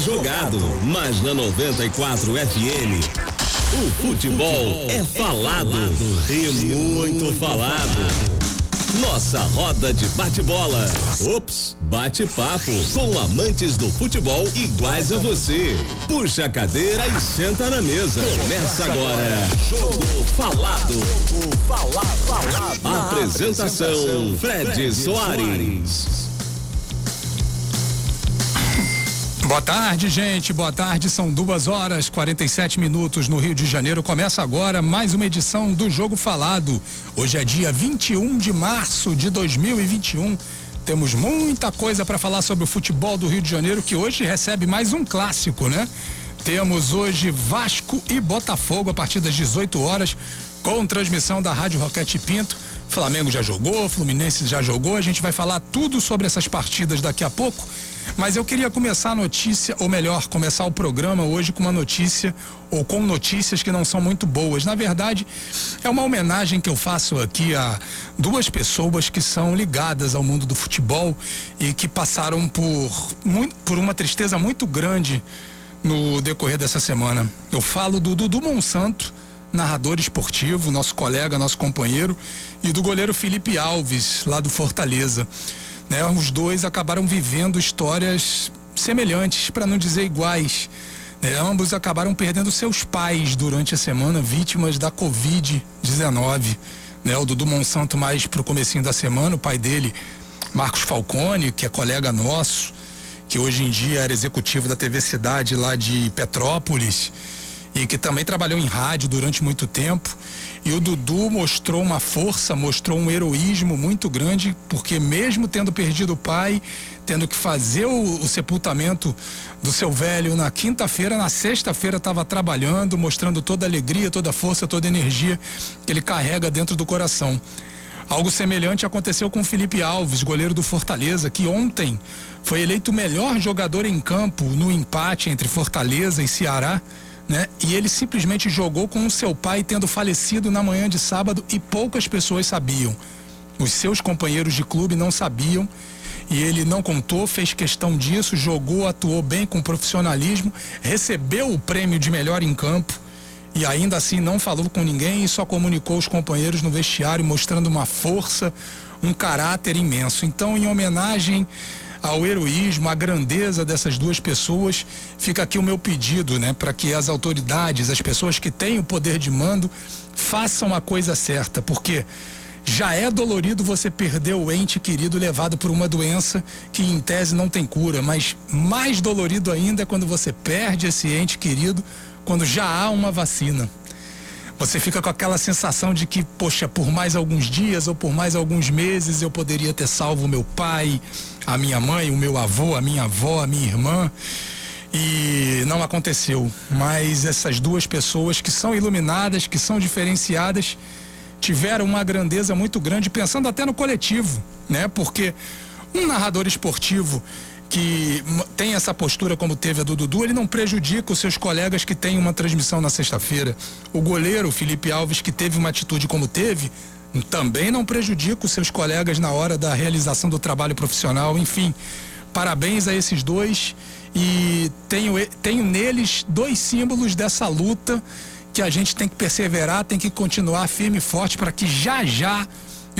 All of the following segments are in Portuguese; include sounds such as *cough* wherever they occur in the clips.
jogado, mas na 94 FM o futebol é falado e muito falado. Nossa roda de bate-bola. Ops, bate-papo com amantes do futebol iguais a você. Puxa a cadeira e senta na mesa. Começa agora. Jogo falado. Apresentação Fred Soares. Boa tarde, gente. Boa tarde. São duas horas 47 minutos no Rio de Janeiro. Começa agora mais uma edição do Jogo Falado. Hoje é dia 21 de março de 2021. Temos muita coisa para falar sobre o futebol do Rio de Janeiro, que hoje recebe mais um clássico, né? Temos hoje Vasco e Botafogo a partir das 18 horas, com transmissão da Rádio Roquete Pinto. Flamengo já jogou, Fluminense já jogou. A gente vai falar tudo sobre essas partidas daqui a pouco. Mas eu queria começar a notícia, ou melhor, começar o programa hoje com uma notícia, ou com notícias que não são muito boas. Na verdade, é uma homenagem que eu faço aqui a duas pessoas que são ligadas ao mundo do futebol e que passaram por, muito, por uma tristeza muito grande no decorrer dessa semana. Eu falo do Dudu Monsanto, narrador esportivo, nosso colega, nosso companheiro, e do goleiro Felipe Alves, lá do Fortaleza. Né? Os dois acabaram vivendo histórias semelhantes, para não dizer iguais. Né? Ambos acabaram perdendo seus pais durante a semana, vítimas da Covid-19. Né? O Dudu Monsanto mais pro comecinho da semana, o pai dele, Marcos Falcone, que é colega nosso, que hoje em dia era executivo da TV Cidade lá de Petrópolis e que também trabalhou em rádio durante muito tempo. E o Dudu mostrou uma força, mostrou um heroísmo muito grande, porque mesmo tendo perdido o pai, tendo que fazer o, o sepultamento do seu velho na quinta-feira, na sexta-feira estava trabalhando, mostrando toda a alegria, toda a força, toda a energia que ele carrega dentro do coração. Algo semelhante aconteceu com Felipe Alves, goleiro do Fortaleza, que ontem foi eleito o melhor jogador em campo no empate entre Fortaleza e Ceará né? E ele simplesmente jogou com o seu pai tendo falecido na manhã de sábado e poucas pessoas sabiam. Os seus companheiros de clube não sabiam e ele não contou, fez questão disso, jogou, atuou bem com profissionalismo, recebeu o prêmio de melhor em campo e ainda assim não falou com ninguém e só comunicou os companheiros no vestiário, mostrando uma força, um caráter imenso. Então, em homenagem ao heroísmo, à grandeza dessas duas pessoas, fica aqui o meu pedido, né, para que as autoridades, as pessoas que têm o poder de mando, façam a coisa certa, porque já é dolorido você perder o ente querido levado por uma doença que em tese não tem cura, mas mais dolorido ainda é quando você perde esse ente querido quando já há uma vacina. Você fica com aquela sensação de que, poxa, por mais alguns dias ou por mais alguns meses eu poderia ter salvo meu pai, a minha mãe, o meu avô, a minha avó, a minha irmã. E não aconteceu. Mas essas duas pessoas que são iluminadas, que são diferenciadas, tiveram uma grandeza muito grande, pensando até no coletivo, né? Porque um narrador esportivo que tem essa postura como teve a do Dudu, ele não prejudica os seus colegas que têm uma transmissão na sexta-feira. O goleiro, Felipe Alves, que teve uma atitude como teve, também não prejudica os seus colegas na hora da realização do trabalho profissional. Enfim, parabéns a esses dois e tenho, tenho neles dois símbolos dessa luta que a gente tem que perseverar, tem que continuar firme e forte para que já já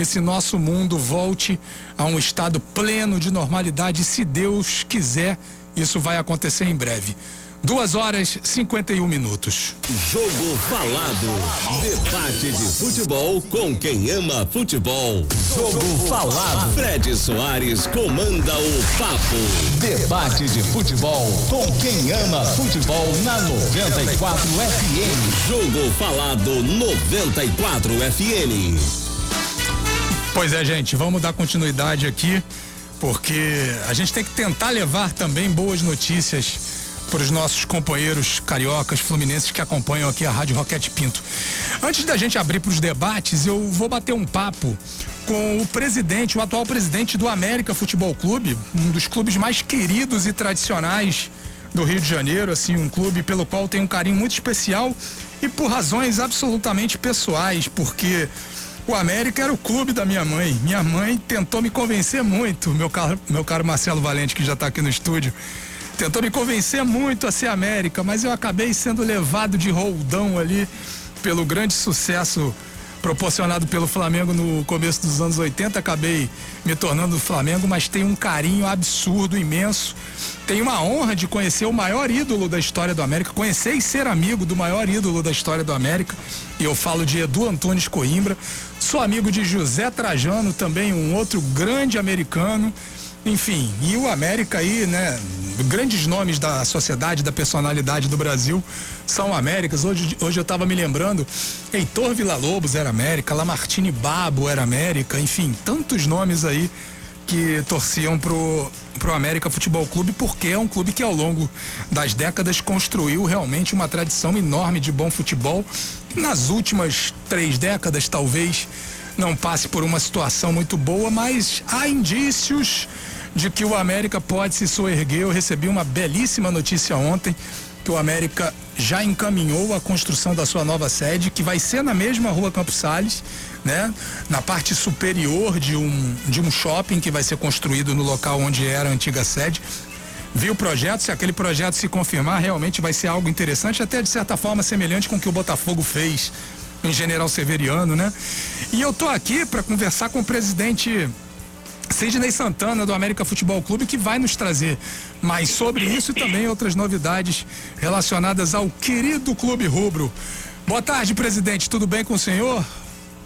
esse nosso mundo volte a um estado pleno de normalidade. Se Deus quiser, isso vai acontecer em breve. Duas horas 51 minutos. Jogo Falado. Debate de futebol com quem ama futebol. Jogo Falado. Fred Soares comanda o papo. Debate de futebol com quem ama futebol na 94 FM. Jogo Falado 94 FM. Pois é, gente, vamos dar continuidade aqui, porque a gente tem que tentar levar também boas notícias para os nossos companheiros cariocas, fluminenses que acompanham aqui a Rádio Roquete Pinto. Antes da gente abrir para os debates, eu vou bater um papo com o presidente, o atual presidente do América Futebol Clube, um dos clubes mais queridos e tradicionais do Rio de Janeiro, assim, um clube pelo qual tenho um carinho muito especial e por razões absolutamente pessoais, porque o América era o clube da minha mãe. Minha mãe tentou me convencer muito, meu caro, meu caro Marcelo Valente, que já está aqui no estúdio. tentou me convencer muito a ser América, mas eu acabei sendo levado de roldão ali pelo grande sucesso proporcionado pelo Flamengo no começo dos anos 80, acabei me tornando Flamengo, mas tenho um carinho absurdo, imenso. Tenho uma honra de conhecer o maior ídolo da história do América, conhecer e ser amigo do maior ídolo da história do América. E eu falo de Edu Antunes Coimbra. Sou amigo de José Trajano, também um outro grande americano. Enfim, e o América aí, né? Grandes nomes da sociedade, da personalidade do Brasil são Américas. Hoje, hoje eu estava me lembrando, Heitor Villa-Lobos era América, Lamartine Babo era América, enfim, tantos nomes aí que torciam pro, pro América Futebol Clube, porque é um clube que ao longo das décadas construiu realmente uma tradição enorme de bom futebol. Nas últimas três décadas, talvez, não passe por uma situação muito boa, mas há indícios de que o América pode se soerguer. Eu recebi uma belíssima notícia ontem que o América já encaminhou a construção da sua nova sede, que vai ser na mesma rua Campos Sales, né? Na parte superior de um, de um shopping que vai ser construído no local onde era a antiga sede. Vi o projeto, se aquele projeto se confirmar, realmente vai ser algo interessante, até de certa forma semelhante com o que o Botafogo fez em General Severiano, né? E eu tô aqui para conversar com o presidente Sidney Santana do América Futebol Clube que vai nos trazer mais sobre isso e também outras novidades relacionadas ao querido Clube Rubro. Boa tarde, presidente. Tudo bem com o senhor?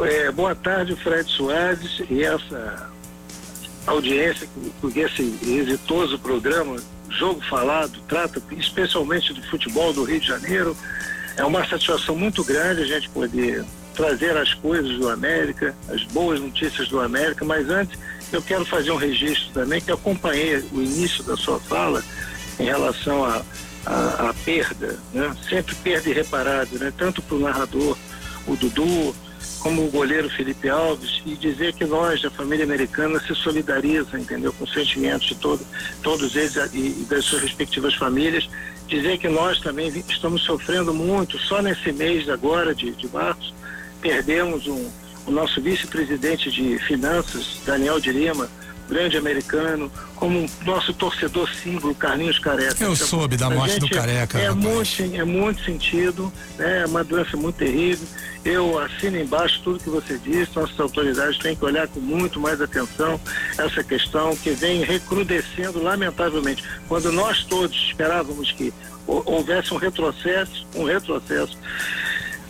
É, boa tarde, Fred Soares e essa audiência porque esse exitoso programa Jogo Falado trata especialmente do futebol do Rio de Janeiro. É uma satisfação muito grande a gente poder trazer as coisas do América, as boas notícias do América, mas antes eu quero fazer um registro também que acompanhei o início da sua fala em relação à a, a, a, perda, né? sempre perda irreparável, né? tanto para o narrador, o Dudu, como o goleiro Felipe Alves, e dizer que nós, da família americana, se solidariza, entendeu, com os sentimentos de todo, todos eles e, e das suas respectivas famílias, dizer que nós também estamos sofrendo muito, só nesse mês agora, de, de março, perdemos um, o nosso vice-presidente de finanças, Daniel de Lima, grande americano, como nosso torcedor símbolo, Carlinhos Careca. Eu soube da morte do Careca. É muito, é muito sentido, né? é uma doença muito terrível. Eu assino embaixo tudo que você disse, nossas autoridades têm que olhar com muito mais atenção essa questão que vem recrudescendo lamentavelmente. Quando nós todos esperávamos que houvesse um retrocesso, um retrocesso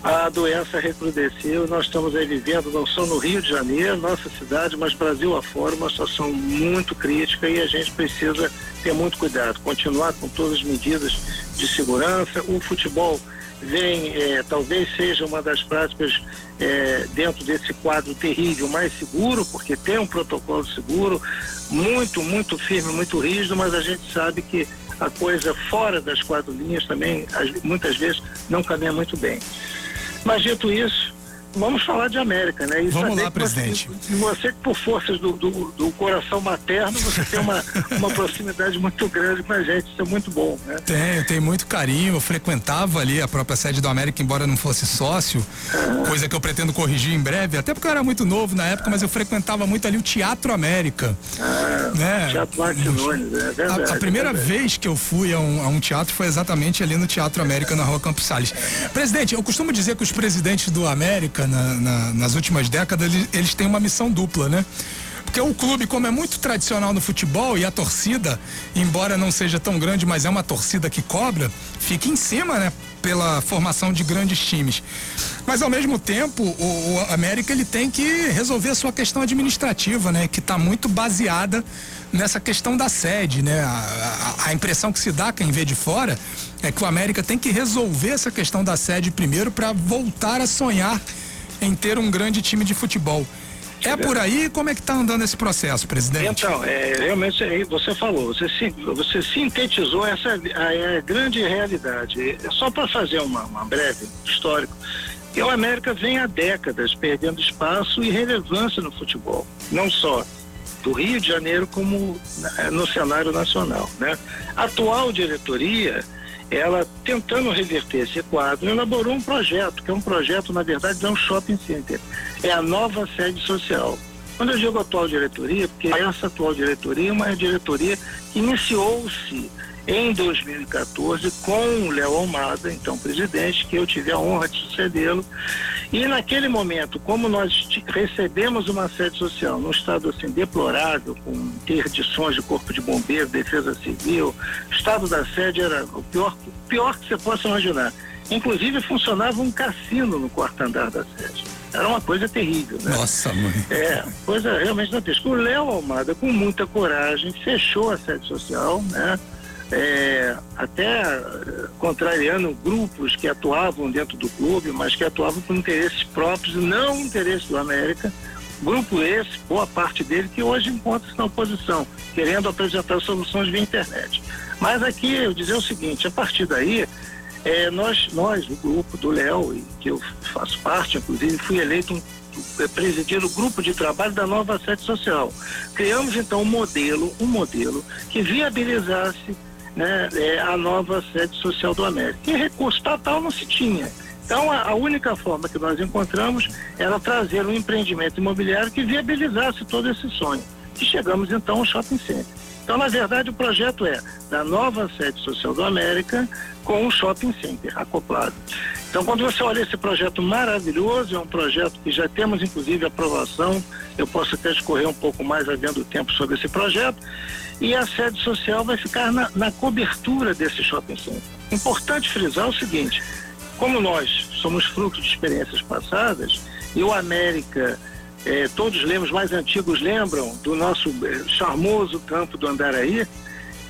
a doença recrudesceu. Nós estamos aí vivendo, não só no Rio de Janeiro, nossa cidade, mas Brasil afora, uma situação muito crítica e a gente precisa ter muito cuidado, continuar com todas as medidas de segurança. O futebol vem, é, talvez seja uma das práticas é, dentro desse quadro terrível mais seguro, porque tem um protocolo seguro, muito, muito firme, muito rígido, mas a gente sabe que a coisa fora das quatro linhas também, muitas vezes, não caminha muito bem. Mas dito isso, vamos falar de América, né? E vamos lá, presidente. Você, você, por forças do, do, do, coração materno, você tem uma, *laughs* uma proximidade muito grande com a gente, isso é muito bom, né? Tenho, tenho muito carinho, eu frequentava ali a própria sede do América, embora não fosse sócio, coisa que eu pretendo corrigir em breve, até porque eu era muito novo na época, mas eu frequentava muito ali o Teatro América. Ah, né? Teatro Martinones, é verdade. A, a primeira é verdade. vez que eu fui a um, a um, teatro foi exatamente ali no Teatro América, na rua Campos Salles. Presidente, eu costumo dizer que os presidentes do América, na, na, nas últimas décadas, eles, eles têm uma missão dupla, né? Porque o clube, como é muito tradicional no futebol e a torcida, embora não seja tão grande, mas é uma torcida que cobra, fica em cima, né? Pela formação de grandes times. Mas ao mesmo tempo, o, o América ele tem que resolver a sua questão administrativa, né? Que está muito baseada nessa questão da sede, né? A, a, a, impressão que se dá quem vê de fora é que o América tem que resolver essa questão da sede primeiro para voltar a sonhar em ter um grande time de futebol. É por aí? Como é que está andando esse processo, presidente? Então, é, realmente é, você falou, você, você sintetizou essa a, é a grande realidade. Só para fazer uma, uma breve histórico, o América vem há décadas perdendo espaço e relevância no futebol, não só do Rio de Janeiro como no cenário nacional, né? A atual diretoria ela tentando reverter esse quadro, elaborou um projeto, que é um projeto, na verdade, é um shopping center. É a nova sede social. Quando eu digo atual diretoria, porque essa atual diretoria é uma diretoria que iniciou-se em 2014 com o Léo Almada, então presidente, que eu tive a honra de sucedê-lo. E naquele momento, como nós recebemos uma sede social num estado assim deplorável, com interdições de corpo de bombeiro, defesa civil, o estado da sede era o pior, pior que você possa imaginar. Inclusive funcionava um cassino no quarto andar da sede. Era uma coisa terrível, né? Nossa, mãe. É, coisa realmente dantesca. O Léo Almada, com muita coragem, fechou a sede social, né? É, até eh, contrariando grupos que atuavam dentro do clube, mas que atuavam com interesses próprios, não interesse do América. Grupo esse, boa parte dele, que hoje encontra-se na oposição, querendo apresentar soluções via internet. Mas aqui eu dizer o seguinte, a partir daí, é, nós, nós, o grupo do Léo, que eu faço parte, inclusive, fui eleito um presidir o grupo de trabalho da nova sede social. Criamos então um modelo, um modelo que viabilizasse né, é, a nova sede social do América. E recurso total não se tinha. Então a, a, única forma que nós encontramos era trazer um empreendimento imobiliário que viabilizasse todo esse sonho. E chegamos então ao shopping center. Então, na verdade, o projeto é da nova sede social do América com um shopping center acoplado. Então, quando você olha esse projeto maravilhoso, é um projeto que já temos, inclusive, aprovação. Eu posso até escorrer um pouco mais havendo tempo sobre esse projeto. E a sede social vai ficar na, na cobertura desse shopping center. Importante frisar o seguinte: como nós somos fruto de experiências passadas, e o América é, todos lemos, mais antigos lembram do nosso é, charmoso campo do Andaraí.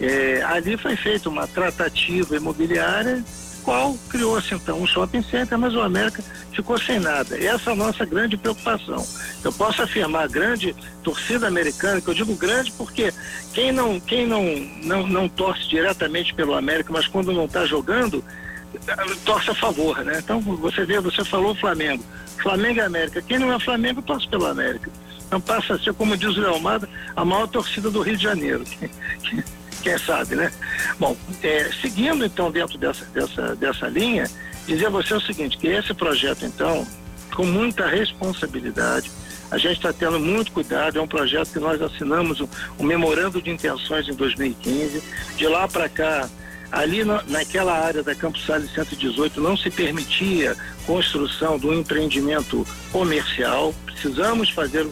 É, ali foi feita uma tratativa imobiliária, qual criou-se então um shopping center, mas o América ficou sem nada. Essa é a nossa grande preocupação. Eu posso afirmar, grande torcida americana, que eu digo grande porque quem não, quem não, não, não torce diretamente pelo América, mas quando não está jogando, torce a favor, né? Então você vê, você falou Flamengo. Flamengo e América. Quem não é Flamengo torce pelo América. Então passa a ser, como diz o Leomada, a maior torcida do Rio de Janeiro. *laughs* Quem sabe, né? Bom, é, seguindo então dentro dessa, dessa, dessa linha, dizer a você o seguinte, que esse projeto então, com muita responsabilidade, a gente está tendo muito cuidado, é um projeto que nós assinamos um, um memorando de intenções em 2015. De lá para cá, Ali na, naquela área da Campos Salles 118 não se permitia construção do empreendimento comercial. Precisamos fazer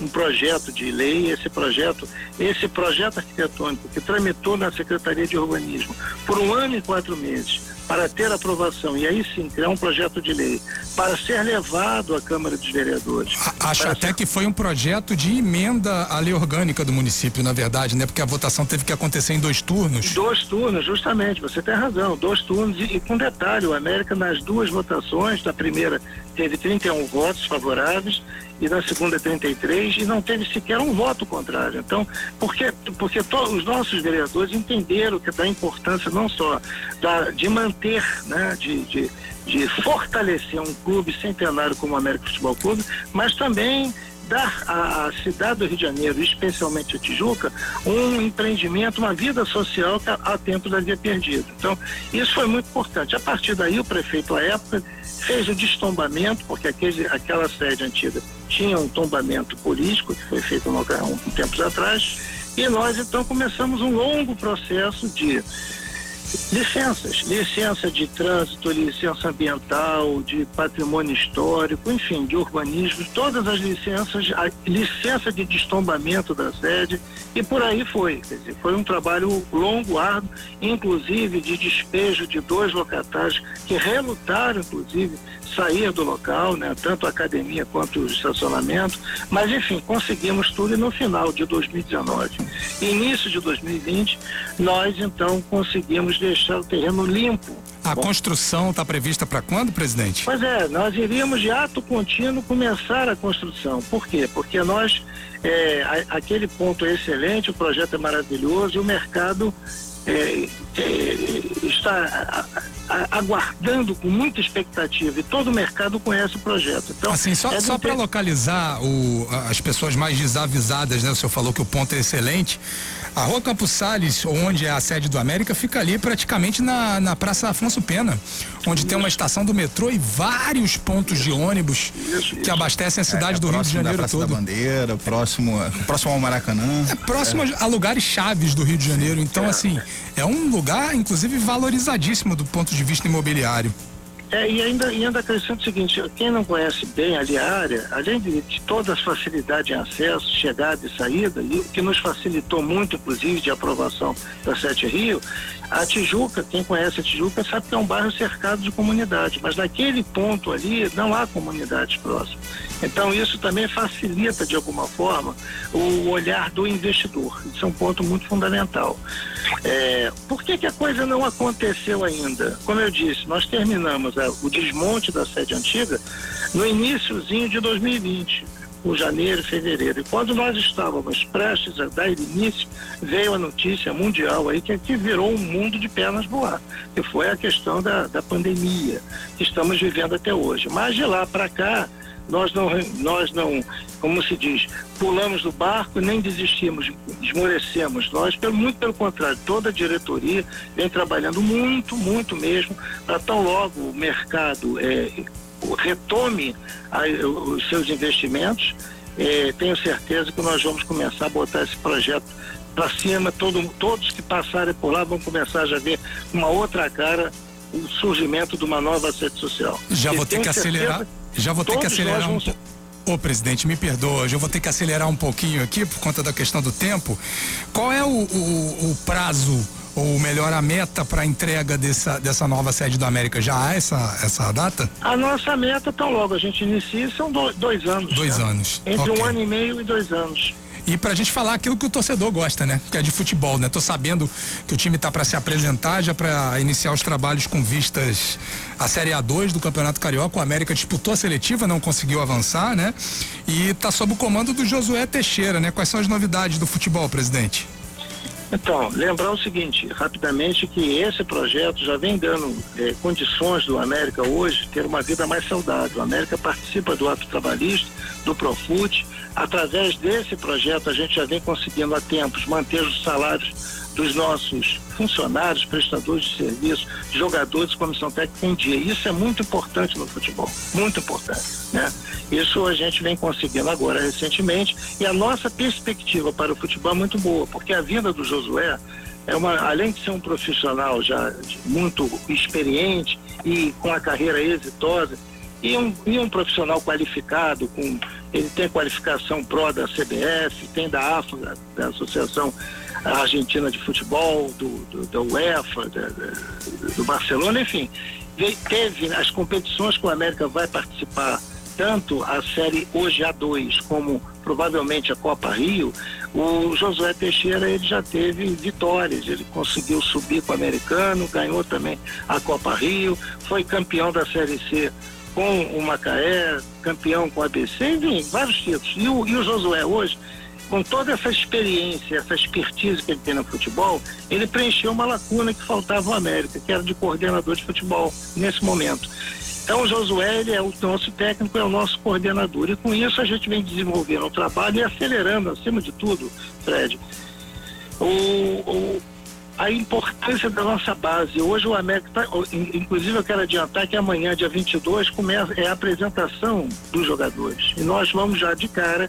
um projeto de lei, esse projeto, esse projeto arquitetônico que tramitou na Secretaria de Urbanismo por um ano e quatro meses para ter aprovação e aí sim criar um projeto de lei para ser levado à Câmara dos Vereadores. Acho até ser... que foi um projeto de emenda à lei orgânica do município, na verdade, né? Porque a votação teve que acontecer em dois turnos. Dois turnos, justamente, você tem razão, dois turnos e, e com detalhe, o América nas duas votações, na primeira teve 31 votos favoráveis e na segunda 33 e não teve sequer um voto contrário. Então, porque porque todos os nossos vereadores entenderam que da importância não só da, de manter, né, de, de, de fortalecer um clube centenário como o América Futebol Clube, mas também dar à cidade do Rio de Janeiro, especialmente a Tijuca, um empreendimento, uma vida social que há tempo havia perdido. Então, isso foi muito importante. A partir daí, o prefeito, à época, fez o destombamento, porque aquele, aquela sede antiga tinha um tombamento político, que foi feito um, um, tempos atrás, e nós então começamos um longo processo de licenças, licença de trânsito, licença ambiental, de patrimônio histórico, enfim, de urbanismo, todas as licenças, a licença de destombamento da sede e por aí foi. Quer dizer, foi um trabalho longo, árduo, inclusive de despejo de dois locatários que relutaram, inclusive, sair do local, né, tanto a academia quanto o estacionamento, mas enfim, conseguimos tudo e no final de 2019, início de 2020, nós então conseguimos deixar o terreno limpo. A Bom, construção está prevista para quando, presidente? Pois é, nós iríamos de ato contínuo começar a construção. Por quê? Porque nós, é, a, aquele ponto é excelente, o projeto é maravilhoso e o mercado é, é, está aguardando com muita expectativa e todo o mercado conhece o projeto. Então, assim, só, é só para localizar o, as pessoas mais desavisadas, né? O senhor falou que o ponto é excelente. A Rua Campos Sales, onde é a sede do América, fica ali praticamente na, na Praça Afonso Pena, onde isso. tem uma estação do metrô e vários pontos de ônibus isso, que abastecem a cidade é, é do Rio de Janeiro da Praça todo. Da Bandeira, próximo, próximo ao Maracanã. É próximo é. a lugares chaves do Rio de Janeiro. Então, é. assim, é um lugar, inclusive, valorizadíssimo do ponto de vista imobiliário. É, e ainda, e ainda acrescento o seguinte, quem não conhece bem ali a área, além de, de todas as facilidades em acesso, chegada e saída, e o que nos facilitou muito, inclusive, de aprovação da Sete Rio, a Tijuca, quem conhece a Tijuca sabe que é um bairro cercado de comunidade, mas naquele ponto ali não há comunidades próximas. Então isso também facilita de alguma forma o olhar do investidor. Isso é um ponto muito fundamental. É, por que, que a coisa não aconteceu ainda? Como eu disse, nós terminamos é, o desmonte da sede antiga no iníciozinho de 2020 por janeiro e fevereiro. E quando nós estávamos prestes a dar início, veio a notícia mundial aí que, que virou um mundo de pernas voar, que foi a questão da, da pandemia que estamos vivendo até hoje. Mas de lá para cá, nós não, nós não, como se diz, pulamos do barco nem desistimos, esmorecemos. Nós, pelo, muito pelo contrário, toda a diretoria vem trabalhando muito, muito mesmo, para tão logo o mercado é, retome a, os seus investimentos. É, tenho certeza que nós vamos começar a botar esse projeto para cima. Todo, todos que passarem por lá vão começar a já ver uma outra cara o surgimento de uma nova sede social. Já vou ter que acelerar. Já vou ter que acelerar um Ô, presidente, me perdoa, eu vou ter que acelerar um pouquinho aqui por conta da questão do tempo. Qual é o, o, o prazo, ou melhor, a meta para a entrega dessa, dessa nova sede do América? Já há essa, essa data? A nossa meta, tão logo a gente inicia, são dois, dois anos. Dois né? anos. Entre okay. um ano e meio e dois anos e pra gente falar aquilo que o torcedor gosta, né? Que é de futebol, né? Tô sabendo que o time tá para se apresentar, já para iniciar os trabalhos com vistas à Série A2 do Campeonato Carioca. O América disputou a seletiva, não conseguiu avançar, né? E tá sob o comando do Josué Teixeira, né? Quais são as novidades do futebol, presidente? Então, lembrar o seguinte, rapidamente, que esse projeto já vem dando eh, condições do América hoje ter uma vida mais saudável. O América participa do ato trabalhista, do Profut. Através desse projeto, a gente já vem conseguindo há tempos manter os salários dos nossos funcionários, prestadores de serviço, jogadores, comissão técnica em dia. Isso é muito importante no futebol, muito importante, né? Isso a gente vem conseguindo agora recentemente e a nossa perspectiva para o futebol é muito boa, porque a vinda do Josué é uma, além de ser um profissional já muito experiente e com a carreira exitosa, e um, e um profissional qualificado, com, ele tem qualificação pró da CBF, tem da AFA, da, da Associação Argentina de Futebol, do, do da UEFA, da, do Barcelona, enfim. Teve as competições que o América vai participar tanto a série hoje A2 como provavelmente a Copa Rio, o Josué Teixeira ele já teve vitórias, ele conseguiu subir com o americano, ganhou também a Copa Rio, foi campeão da Série C com o Macaé, campeão com o ABC, enfim, vários títulos. E o, e o Josué hoje, com toda essa experiência, essa expertise que ele tem no futebol, ele preencheu uma lacuna que faltava ao América, que era de coordenador de futebol nesse momento. Então, o Josué ele é o nosso técnico, é o nosso coordenador. E com isso a gente vem desenvolvendo o trabalho e acelerando, acima de tudo, Fred, o, o, a importância da nossa base. Hoje o América, tá, inclusive eu quero adiantar que amanhã, dia 22, começa, é a apresentação dos jogadores. E nós vamos já de cara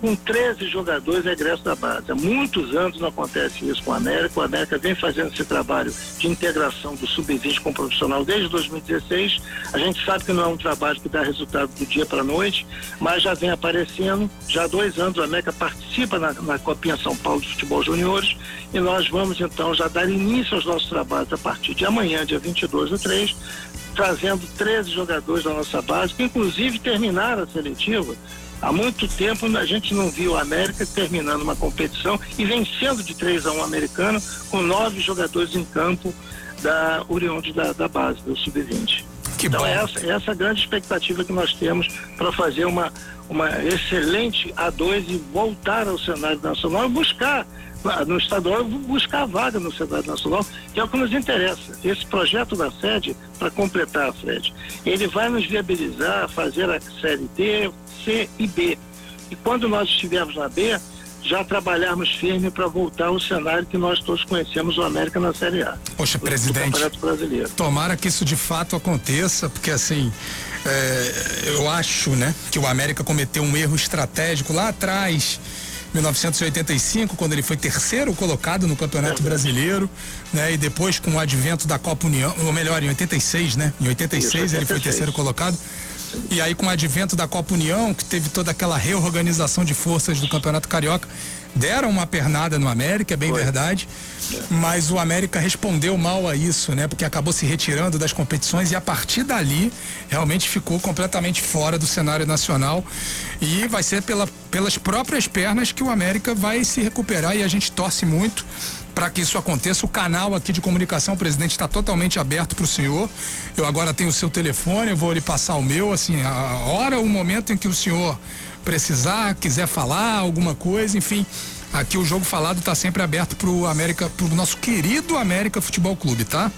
com 13 jogadores egressos da base. Há muitos anos não acontece isso com a América. O América vem fazendo esse trabalho de integração do sub-20 com o profissional desde 2016. A gente sabe que não é um trabalho que dá resultado do dia para a noite, mas já vem aparecendo. Já há dois anos o América participa na, na Copinha São Paulo de Futebol Juniores e nós vamos então já dar início aos nossos trabalhos a partir de amanhã, dia 22 do 3, trazendo 13 jogadores da nossa base, que inclusive terminaram a seletiva Há muito tempo a gente não viu a América terminando uma competição e vencendo de 3 a 1 americano com nove jogadores em campo da oriundo da, da base, do Sub-20. Então é essa, é essa a grande expectativa que nós temos para fazer uma, uma excelente A2 e voltar ao cenário nacional e buscar no estadual buscar a vaga no cenário nacional, que é o que nos interessa. Esse projeto da sede, para completar a sede, ele vai nos viabilizar fazer a série D, C e B. E quando nós estivermos na B, já trabalharmos firme para voltar ao cenário que nós todos conhecemos, o América na Série A. Poxa, presidente, tomara que isso de fato aconteça, porque assim, é, eu acho, né, que o América cometeu um erro estratégico lá atrás, 1985, quando ele foi terceiro colocado no Campeonato Brasileiro, né? E depois com o advento da Copa União, ou melhor, em 86, né? Em 86 ele foi terceiro colocado. E aí, com o advento da Copa União, que teve toda aquela reorganização de forças do Campeonato Carioca, deram uma pernada no América, é bem Foi. verdade. Mas o América respondeu mal a isso, né? Porque acabou se retirando das competições e a partir dali realmente ficou completamente fora do cenário nacional. E vai ser pela, pelas próprias pernas que o América vai se recuperar e a gente torce muito para que isso aconteça. O canal aqui de comunicação, presidente, está totalmente aberto para o senhor. Eu agora tenho o seu telefone, eu vou lhe passar o meu, assim, a hora, o momento em que o senhor precisar, quiser falar alguma coisa, enfim. Aqui o jogo falado está sempre aberto para o América, para o nosso querido América Futebol Clube, tá?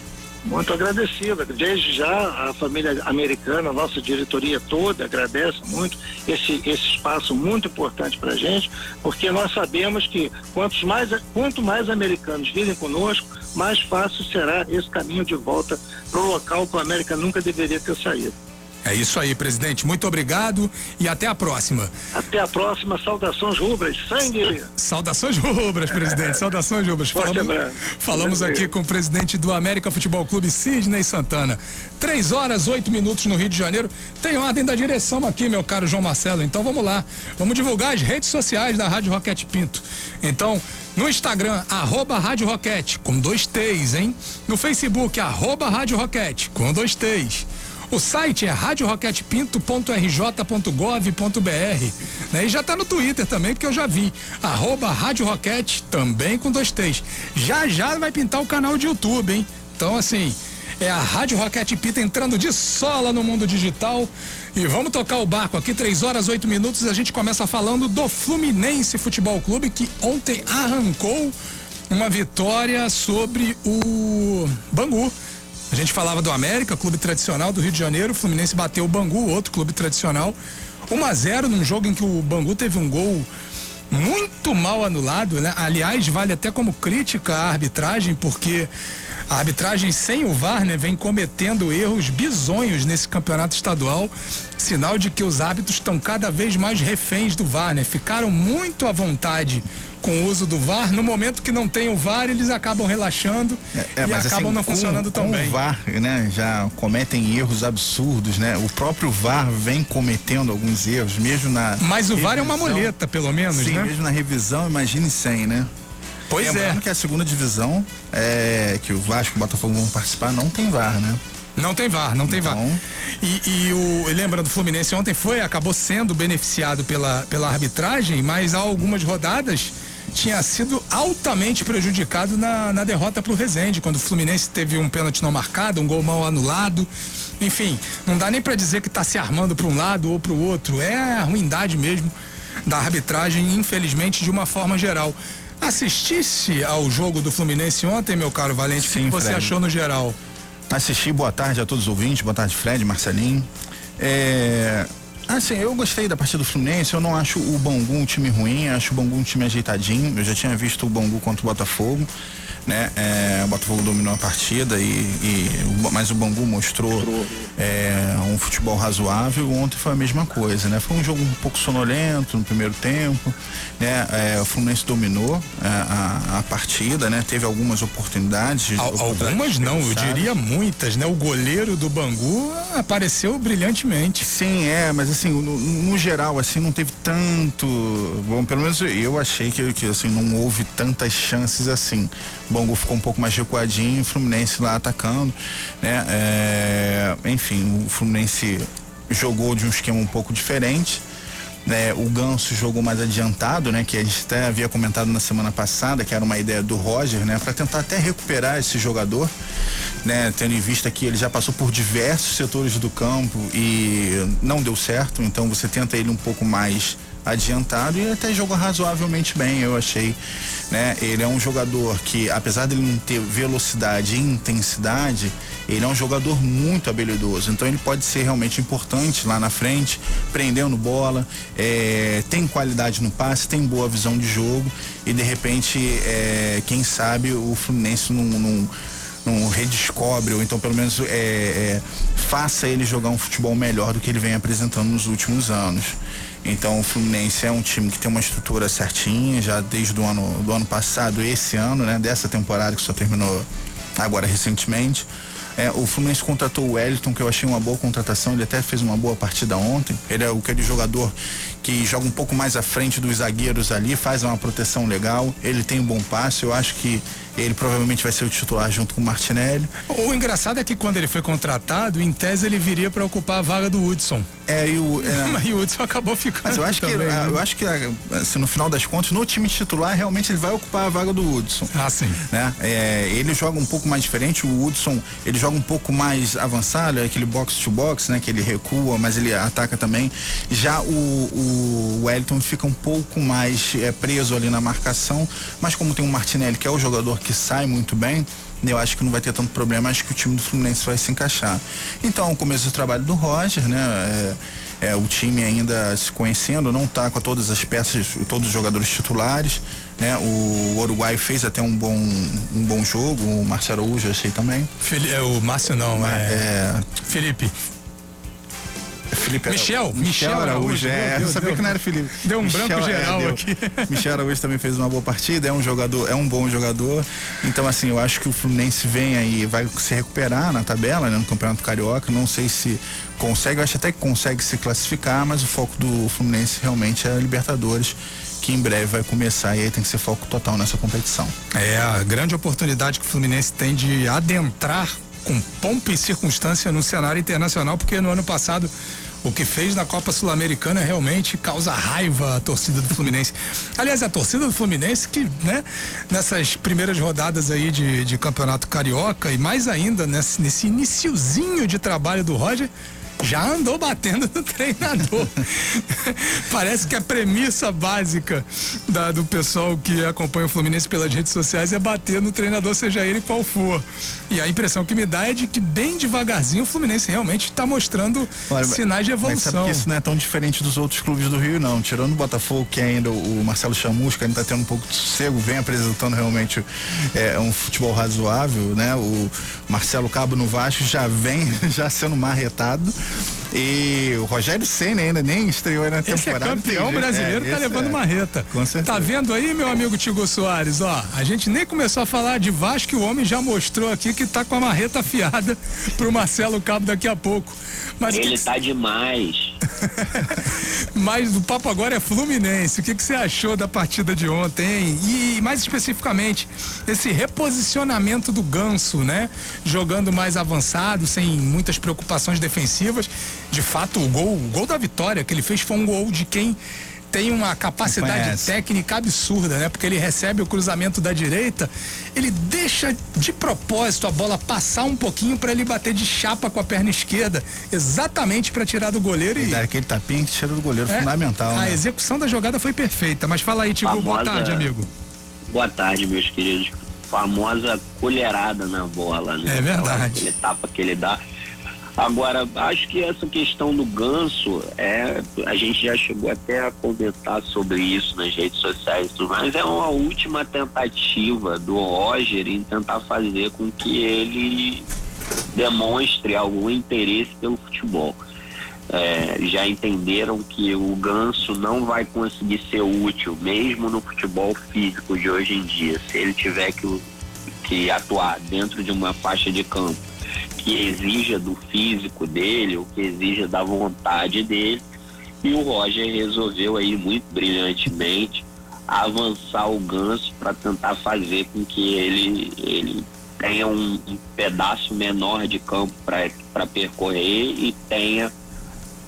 Muito agradecido. Desde já a família americana, a nossa diretoria toda agradece muito esse, esse espaço muito importante para a gente, porque nós sabemos que quantos mais, quanto mais americanos virem conosco, mais fácil será esse caminho de volta para o local que o América nunca deveria ter saído. É isso aí, presidente. Muito obrigado e até a próxima. Até a próxima. Saudações rubras. Sangue. Saudações rubras, presidente. Saudações rubras. Falamos, falamos aqui com o presidente do América Futebol Clube, Sidney Santana. Três horas, oito minutos no Rio de Janeiro. Tem ordem da direção aqui, meu caro João Marcelo. Então vamos lá. Vamos divulgar as redes sociais da Rádio Roquete Pinto. Então, no Instagram, arroba Rádio Roquete, com dois T's, hein? No Facebook, arroba Rádio Roquete, com dois T's. O site é radioroquete.pinto.rj.gov.br. Né? E já está no Twitter também, porque eu já vi. Arroba Rádio Roquete, também com dois T's. Já já vai pintar o canal de YouTube, hein? Então, assim, é a Rádio Roquete Pinto entrando de sola no mundo digital. E vamos tocar o barco aqui, 3 horas 8 minutos. A gente começa falando do Fluminense Futebol Clube, que ontem arrancou uma vitória sobre o Bangu a gente falava do América, clube tradicional do Rio de Janeiro. O Fluminense bateu o Bangu, outro clube tradicional. 1 a 0 num jogo em que o Bangu teve um gol muito mal anulado, né? Aliás, vale até como crítica à arbitragem, porque a arbitragem sem o VAR, né, vem cometendo erros bizonhos nesse campeonato estadual, sinal de que os árbitros estão cada vez mais reféns do VAR, né? Ficaram muito à vontade com o uso do VAR. No momento que não tem o VAR, eles acabam relaxando é, é, e acabam assim, não com, funcionando tão com bem. O VAR, né, já cometem erros absurdos, né? O próprio VAR vem cometendo alguns erros, mesmo na. Mas o revisão, VAR é uma muleta, pelo menos, sim, né? mesmo na revisão, imagine sem, né? Pois Lembrando é. que a segunda divisão, é, que o Vasco e o Botafogo vão participar, não tem VAR, né? Não tem VAR, não tem então... VAR. E, e o, lembra do Fluminense ontem foi, acabou sendo beneficiado pela, pela arbitragem, mas há algumas rodadas tinha sido altamente prejudicado na, na derrota para o Rezende, quando o Fluminense teve um pênalti não marcado, um gol mal anulado. Enfim, não dá nem para dizer que está se armando para um lado ou para o outro. É a ruindade mesmo da arbitragem, infelizmente, de uma forma geral. Assistisse ao jogo do Fluminense ontem, meu caro Valente, o que você Fred. achou no geral? Assisti, boa tarde a todos os ouvintes, boa tarde Fred, Marcelinho. É, Assim, eu gostei da partida do Fluminense, eu não acho o Bangu um time ruim, acho o Bangu um time ajeitadinho. Eu já tinha visto o Bangu contra o Botafogo né? É, o Botafogo dominou a partida e, e mas o Bangu mostrou é, um futebol razoável. Ontem foi a mesma coisa, né? Foi um jogo um pouco sonolento no primeiro tempo, né? É, o Fluminense dominou é, a, a, partida, né? Teve algumas oportunidades. Al algumas não, eu diria muitas, né? O goleiro do Bangu apareceu brilhantemente. Sim, é, mas assim, no, no geral, assim, não teve tanto. Bom, pelo menos eu achei que, que assim, não houve tantas chances assim. Bangu ficou um pouco mais recuadinho, o Fluminense lá atacando, né? É, enfim, o Fluminense jogou de um esquema um pouco diferente. Né, o Ganso jogou mais adiantado, né, que a gente até havia comentado na semana passada, que era uma ideia do Roger, né, para tentar até recuperar esse jogador, né, tendo em vista que ele já passou por diversos setores do campo e não deu certo, então você tenta ele um pouco mais adiantado e até jogou razoavelmente bem, eu achei né? Ele é um jogador que, apesar de ele não ter velocidade e intensidade, ele é um jogador muito habilidoso. Então ele pode ser realmente importante lá na frente, prendendo bola, é, tem qualidade no passe, tem boa visão de jogo e de repente, é, quem sabe o Fluminense não, não não redescobre, ou então pelo menos é, é, faça ele jogar um futebol melhor do que ele vem apresentando nos últimos anos. Então o Fluminense é um time que tem uma estrutura certinha, já desde o ano, do ano passado, esse ano, né? Dessa temporada que só terminou agora recentemente. É, o Fluminense contratou o Wellington, que eu achei uma boa contratação, ele até fez uma boa partida ontem. Ele é aquele jogador que joga um pouco mais à frente dos zagueiros ali, faz uma proteção legal, ele tem um bom passe, eu acho que ele provavelmente vai ser o titular junto com o Martinelli. O engraçado é que quando ele foi contratado, em tese ele viria para ocupar a vaga do Hudson. É, e o, é... *laughs* Mas o Hudson acabou ficando. Mas eu acho também, que, né? eu acho que assim, no final das contas, no time titular, realmente ele vai ocupar a vaga do Hudson. Ah, sim. Né? É, ele joga um pouco mais diferente, o Hudson, ele joga um pouco mais avançado, é aquele box to box, né? Que ele recua, mas ele ataca também. Já o, o Wellington fica um pouco mais é, preso ali na marcação, mas como tem o Martinelli, que é o jogador que sai muito bem, eu acho que não vai ter tanto problema, acho que o time do Fluminense vai se encaixar. Então, o começo do trabalho do Roger, né? É, é, o time ainda se conhecendo, não está com todas as peças, todos os jogadores titulares, né? O Uruguai fez até um bom, um bom jogo, o Marcelo Araújo achei também. Fili é, o Márcio não, é, é... Felipe. Felipe Michel, Michel, Michel Araújo, é, eu sabia que não era Felipe. Deu um Michel, branco é, geral é, aqui. *laughs* Michel Araújo também fez uma boa partida, é um jogador, é um bom jogador. Então assim, eu acho que o Fluminense vem aí, vai se recuperar na tabela, né, no Campeonato Carioca. Não sei se consegue, eu acho até que consegue se classificar, mas o foco do Fluminense realmente é a Libertadores que em breve vai começar e aí tem que ser foco total nessa competição. É a grande oportunidade que o Fluminense tem de adentrar com pompa e circunstância no cenário internacional, porque no ano passado o que fez na Copa Sul-Americana realmente causa raiva à torcida do Fluminense. Aliás, a torcida do Fluminense que, né, nessas primeiras rodadas aí de, de campeonato carioca e mais ainda nesse, nesse iniciozinho de trabalho do Roger, já andou batendo no treinador. *laughs* Parece que a premissa básica da, do pessoal que acompanha o Fluminense pelas redes sociais é bater no treinador, seja ele qual for. E a impressão que me dá é de que bem devagarzinho o Fluminense realmente está mostrando Olha, sinais de evolução. Mas isso não é tão diferente dos outros clubes do Rio, não. Tirando o Botafogo, que ainda o Marcelo Chamusca ainda está tendo um pouco de sossego, vem apresentando realmente é, um futebol razoável, né? O Marcelo Cabo no Vasco já vem *laughs* já sendo marretado. E o Rogério Senna ainda nem estreou na esse temporada. É campeão brasileiro, é, tá levando é. marreta. Com certeza. Tá vendo aí, meu amigo Tigo Soares? Ó, a gente nem começou a falar de Vasco e o homem já mostrou aqui que tá com a marreta afiada pro Marcelo Cabo daqui a pouco. Mas Ele que... tá demais. *laughs* Mas o papo agora é Fluminense. O que, que você achou da partida de ontem? E mais especificamente, esse reposicionamento do Ganso, né? Jogando mais avançado, sem muitas preocupações defensivas. De fato, o gol, o gol da vitória que ele fez foi um gol de quem tem uma capacidade técnica absurda, né? Porque ele recebe o cruzamento da direita, ele deixa de propósito a bola passar um pouquinho para ele bater de chapa com a perna esquerda, exatamente para tirar do goleiro. E, e aquele tapinha que tira do goleiro, é, fundamental. A né? execução da jogada foi perfeita. Mas fala aí, Tigo, boa tarde, amigo. Boa tarde, meus queridos. Famosa colherada na bola, né? É verdade. Aquele tapa que ele dá. Agora, acho que essa questão do ganso, é, a gente já chegou até a comentar sobre isso nas redes sociais, mas é uma última tentativa do Roger em tentar fazer com que ele demonstre algum interesse pelo futebol. É, já entenderam que o ganso não vai conseguir ser útil, mesmo no futebol físico de hoje em dia, se ele tiver que, que atuar dentro de uma faixa de campo que exija do físico dele, ou que exija da vontade dele. E o Roger resolveu aí muito brilhantemente avançar o Ganso para tentar fazer com que ele, ele tenha um, um pedaço menor de campo para percorrer e tenha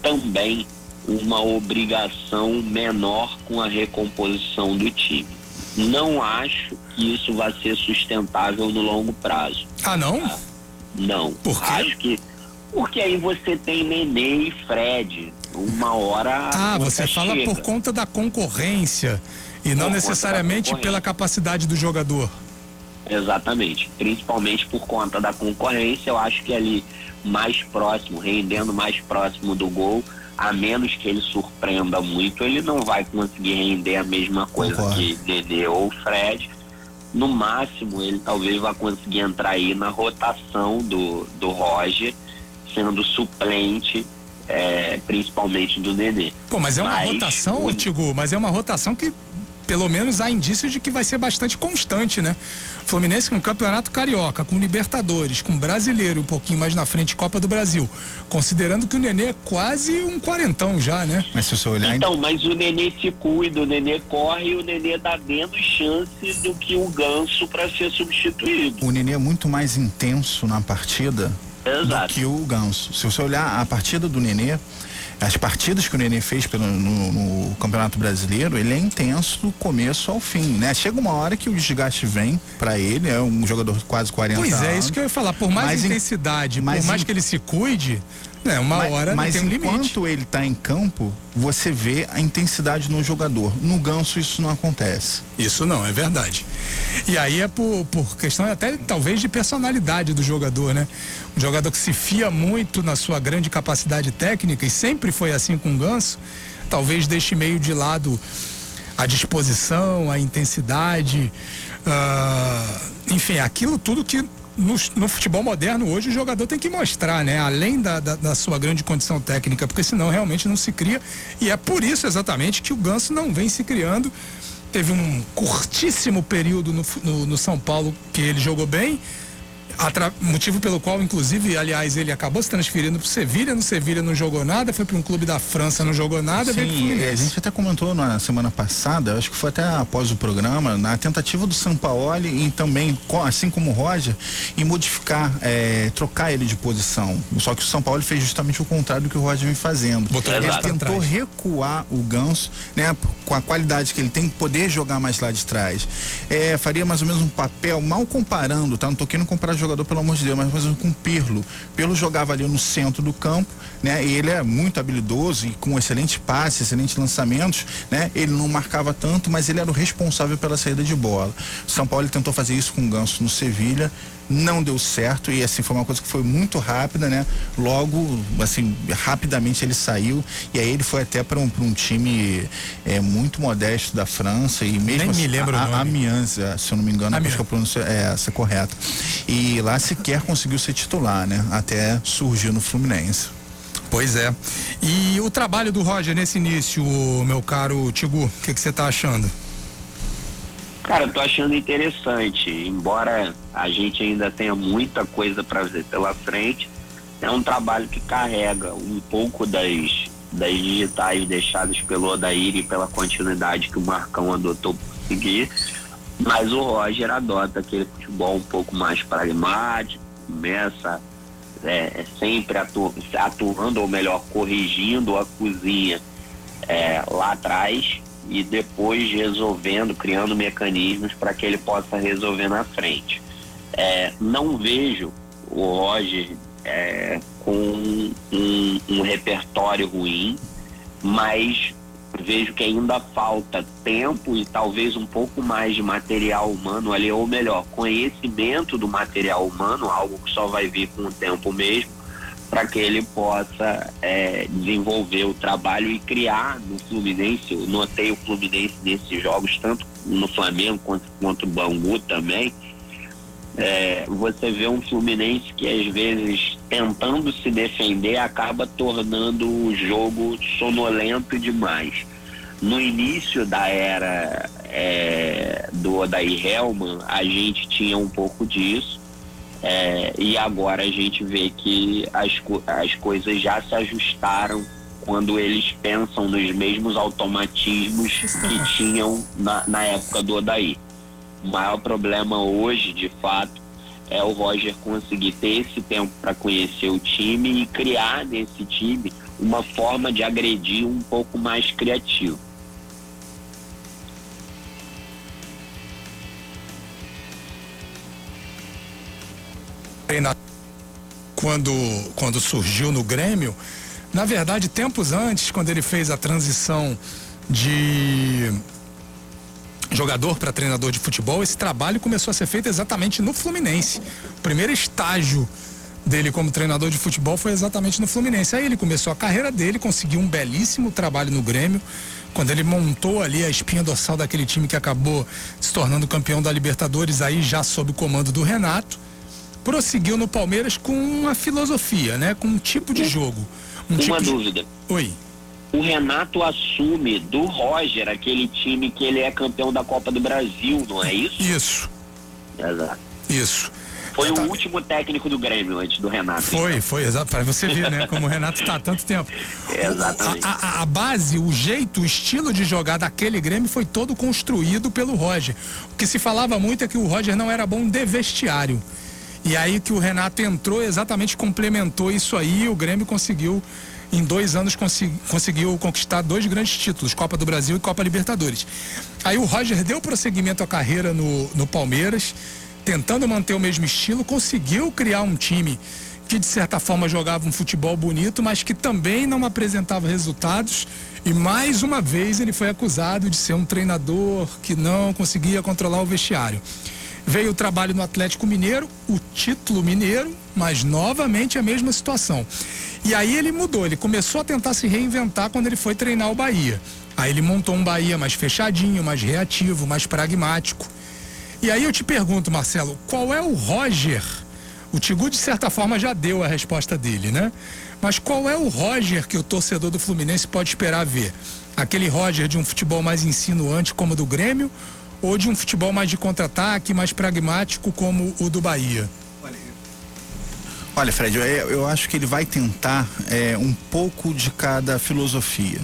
também uma obrigação menor com a recomposição do time. Não acho que isso vai ser sustentável no longo prazo. Ah, não? Tá? Não. Por quê? Acho que. Porque aí você tem Nenê e Fred. Uma hora. Ah, você fala chega. por conta da concorrência. E não necessariamente pela capacidade do jogador. Exatamente. Principalmente por conta da concorrência, eu acho que ali mais próximo, rendendo mais próximo do gol, a menos que ele surpreenda muito, ele não vai conseguir render a mesma coisa Concordo. que Dedê ou Fred. No máximo, ele talvez vá conseguir entrar aí na rotação do, do Roger, sendo suplente é, principalmente do Dedê. Pô, mas é uma mas, rotação, o... Tigo, mas é uma rotação que pelo menos há indícios de que vai ser bastante constante, né? Fluminense com Campeonato Carioca, com Libertadores, com Brasileiro um pouquinho mais na frente, Copa do Brasil. Considerando que o Nenê é quase um quarentão já, né? Mas se você olhar. Então, mas o Nenê se cuida, o Nenê corre e o Nenê dá menos chance do que o Ganso para ser substituído. O Nenê é muito mais intenso na partida Exato. do que o Ganso. Se você olhar a partida do Nenê, as partidas que o Nenê fez pelo, no, no, Campeonato Brasileiro, ele é intenso do começo ao fim, né? Chega uma hora que o desgaste vem para ele, é um jogador de quase 40 pois anos. Pois é, isso que eu ia falar. Por mais intensidade, por mais que ele se cuide, é, uma mas, hora mas tem um enquanto limite. ele está em campo, você vê a intensidade no jogador. No ganso isso não acontece. Isso não, é verdade. E aí é por, por questão até talvez de personalidade do jogador, né? Um jogador que se fia muito na sua grande capacidade técnica e sempre foi assim com o Ganso, talvez deixe meio de lado a disposição, a intensidade, uh, enfim, aquilo tudo que no, no, futebol moderno hoje o jogador tem que mostrar, né? Além da, da, da, sua grande condição técnica, porque senão realmente não se cria. E é por isso exatamente que o Ganso não vem se criando. Teve um curtíssimo período no, no, no São Paulo que ele jogou bem motivo pelo qual, inclusive, aliás, ele acabou se transferindo para o Sevilha. No Sevilha não jogou nada, foi para um clube da França, não jogou nada. Sim, é, a gente até comentou na semana passada, acho que foi até após o programa, na tentativa do Sampaoli e também, assim como o Roger, em modificar, é, trocar ele de posição. Só que o São Paulo fez justamente o contrário do que o Roger vem fazendo. Botou ele tentou recuar o Ganso, né, com a qualidade que ele tem, poder jogar mais lá de trás. É, faria mais ou menos um papel, mal comparando, tá? Não tô querendo comparar jogador, pelo amor de Deus, mas fazendo com Pirlo. Pirlo jogava ali no centro do campo, né? E ele é muito habilidoso e com excelente passe, excelentes lançamentos, né? Ele não marcava tanto, mas ele era o responsável pela saída de bola. O São Paulo tentou fazer isso com o Ganso no Sevilha, não deu certo e assim foi uma coisa que foi muito rápida, né? Logo, assim, rapidamente ele saiu e aí ele foi até para um, um time é, muito modesto da França e mesmo Nem assim, me lembro a, a Amiens, se eu não me engano, acho que a pronúncia é essa correta. E lá sequer conseguiu ser titular, né? Até surgir no Fluminense. Pois é. E o trabalho do Roger nesse início, meu caro Tigu, o que você está achando? Cara, tô achando interessante, embora a gente ainda tenha muita coisa para ver pela frente, é um trabalho que carrega um pouco das, das digitais deixadas pelo Odair e pela continuidade que o Marcão adotou por seguir, mas o Roger adota aquele futebol um pouco mais pragmático, começa é, é sempre atu, atuando, ou melhor, corrigindo a cozinha é, lá atrás e depois resolvendo, criando mecanismos para que ele possa resolver na frente. É, não vejo o Roger é, com um, um repertório ruim, mas vejo que ainda falta tempo e talvez um pouco mais de material humano ali, ou melhor, conhecimento do material humano, algo que só vai vir com o tempo mesmo, para que ele possa é, desenvolver o trabalho e criar no Fluminense. Eu notei o Fluminense nesses jogos, tanto no Flamengo quanto contra o Bangu também. É, você vê um Fluminense que às vezes tentando se defender acaba tornando o jogo sonolento demais. No início da era é, do Odair Helman, a gente tinha um pouco disso é, e agora a gente vê que as, as coisas já se ajustaram quando eles pensam nos mesmos automatismos que *laughs* tinham na, na época do Odaí. O maior problema hoje, de fato, é o Roger conseguir ter esse tempo para conhecer o time e criar nesse time uma forma de agredir um pouco mais criativo. Quando, quando surgiu no Grêmio, na verdade, tempos antes, quando ele fez a transição de jogador para treinador de futebol, esse trabalho começou a ser feito exatamente no Fluminense. O primeiro estágio dele como treinador de futebol foi exatamente no Fluminense. Aí ele começou a carreira dele, conseguiu um belíssimo trabalho no Grêmio, quando ele montou ali a espinha dorsal daquele time que acabou se tornando campeão da Libertadores, aí já sob o comando do Renato. Prosseguiu no Palmeiras com uma filosofia, né? Com um tipo de jogo. Um Uma tipo de- dúvida. Oi. O Renato assume do Roger aquele time que ele é campeão da Copa do Brasil, não é isso? Isso, Exato. isso. Foi o Tá. último técnico do Grêmio antes do Renato. Foi, foi, exato. Para você ver, né? Como o Renato está há tanto tempo. *laughs* Exatamente. A, a- a base, o jeito, o estilo de jogar daquele Grêmio foi todo construído pelo Roger. O que se falava muito é que o Roger não era bom de vestiário. E aí que o Renato entrou, exatamente complementou isso aí e o Grêmio conseguiu, em dois anos, conseguiu conquistar dois grandes títulos, Copa do Brasil e Copa Libertadores. Aí o Roger deu prosseguimento à carreira no, no Palmeiras, tentando manter o mesmo estilo, conseguiu criar um time que de certa forma jogava um futebol bonito, mas que também não apresentava resultados. E mais uma vez ele foi acusado de ser um treinador que não conseguia controlar o vestiário. Veio o trabalho no Atlético Mineiro, o título mineiro, mas novamente a mesma situação. E aí ele mudou, ele começou a tentar se reinventar quando ele foi treinar o Bahia. Aí ele montou um Bahia mais fechadinho, mais reativo, mais pragmático. E aí eu te pergunto, Marcelo, qual é o Roger? O Tigu, de certa forma, já deu a resposta dele, né? Mas qual é o Roger que o torcedor do Fluminense pode esperar ver? Aquele Roger de um futebol mais insinuante como o do Grêmio ou de um futebol mais de contra-ataque, mais pragmático como o do Bahia? Olha, Fred, eu, eu acho que ele vai tentar é, um pouco de cada filosofia.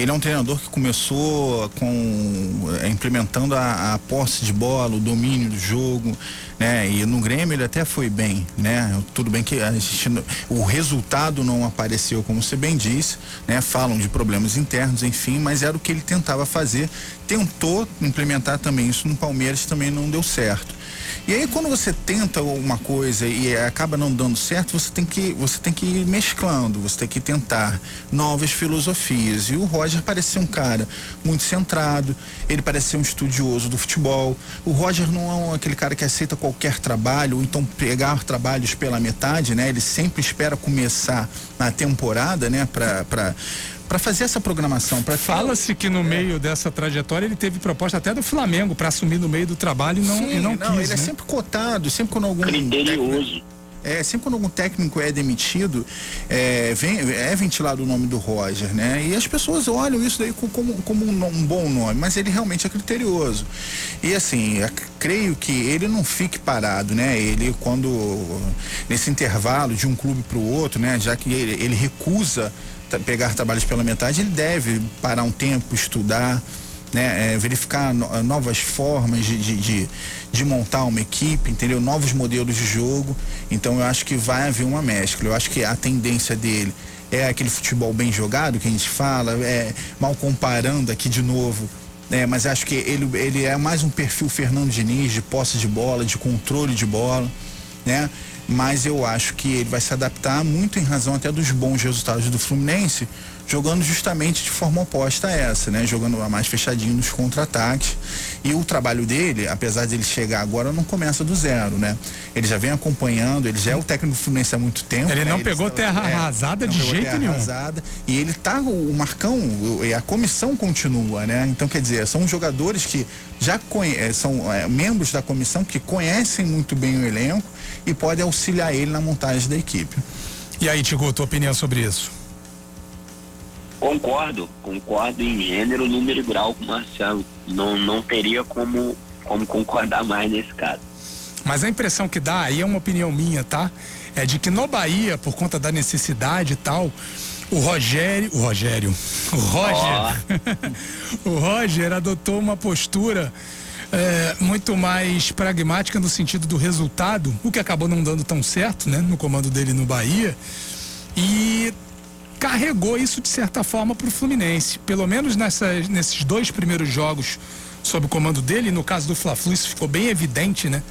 Ele é um treinador que começou com é, implementando a, a posse de bola, o domínio do jogo, né? E no Grêmio ele até foi bem, né? Tudo bem que a gente, o resultado não apareceu, como você bem disse, né? Falam de problemas internos, enfim, mas era o que ele tentava fazer. Tentou implementar também isso no Palmeiras, também não deu certo. E aí quando você tenta uma coisa e acaba não dando certo, você tem que você tem que ir mesclando, você tem que tentar novas filosofias. E o Roger parece ser um cara muito centrado, ele parece ser um estudioso do futebol. O Roger não é aquele cara que aceita qualquer trabalho ou então pegar trabalhos pela metade, né? Ele sempre espera começar a temporada, né, para para fazer essa programação, para Fala-se que no meio dessa trajetória ele teve proposta até do Flamengo para assumir no meio do trabalho e não, Sim, e não, quis. ele é né? sempre cotado, sempre quando algum técnico- Criterioso. É, sempre quando algum técnico é demitido, é, vem- é ventilado o nome do Roger, né? E as pessoas olham isso daí co- como, como um, um bom nome, mas ele realmente é criterioso. E assim, creio que ele não fique parado, né? Ele, quando, nesse intervalo de um clube para o outro, né? Já que ele, ele recusa pegar trabalhos pela metade, ele deve parar um tempo, estudar, né, é, verificar no- novas formas de, de, de, de montar uma equipe, entendeu? Novos modelos de jogo. Então eu acho que vai haver uma mescla. Eu acho que a tendência dele é aquele futebol bem jogado que a gente fala, é, mal comparando aqui de novo. né, mas acho que ele, ele é mais um perfil Fernando Diniz de posse de bola, de controle de bola, né? Mas eu acho que ele vai se adaptar muito em razão até dos bons resultados do Fluminense, jogando justamente de forma oposta a essa, né? Jogando mais fechadinho nos contra-ataques. E o trabalho dele, apesar de ele chegar agora, não começa do zero, né? Ele já vem acompanhando, ele já é o técnico do Fluminense há muito tempo. Ele né? não pegou está- terra arrasada não de jeito terra nenhum. arrasada. E ele tá, o, Marcão, e a comissão continua, né? Então, quer dizer, são jogadores que já conhe- eh, são eh, membros da comissão que conhecem muito bem o elenco e podem auxiliar ele na montagem da equipe. E aí, Tigu, tua opinião sobre isso? Concordo, concordo em gênero, número e grau com o Marcelo. Não, não teria como, como concordar mais nesse caso. Mas a impressão que dá, aí é uma opinião minha, tá? É de que no Bahia, por conta da necessidade e tal, o Rogério. O Rogério. O Roger. *laughs* o Roger adotou uma postura é, muito mais pragmática no sentido do resultado, o que acabou não dando tão certo, né? No comando dele no Bahia. E carregou isso de certa forma para o Fluminense. Pelo menos nessas, nesses dois primeiros jogos sob o comando dele, no caso do Fla-Flu, isso ficou bem evidente, né?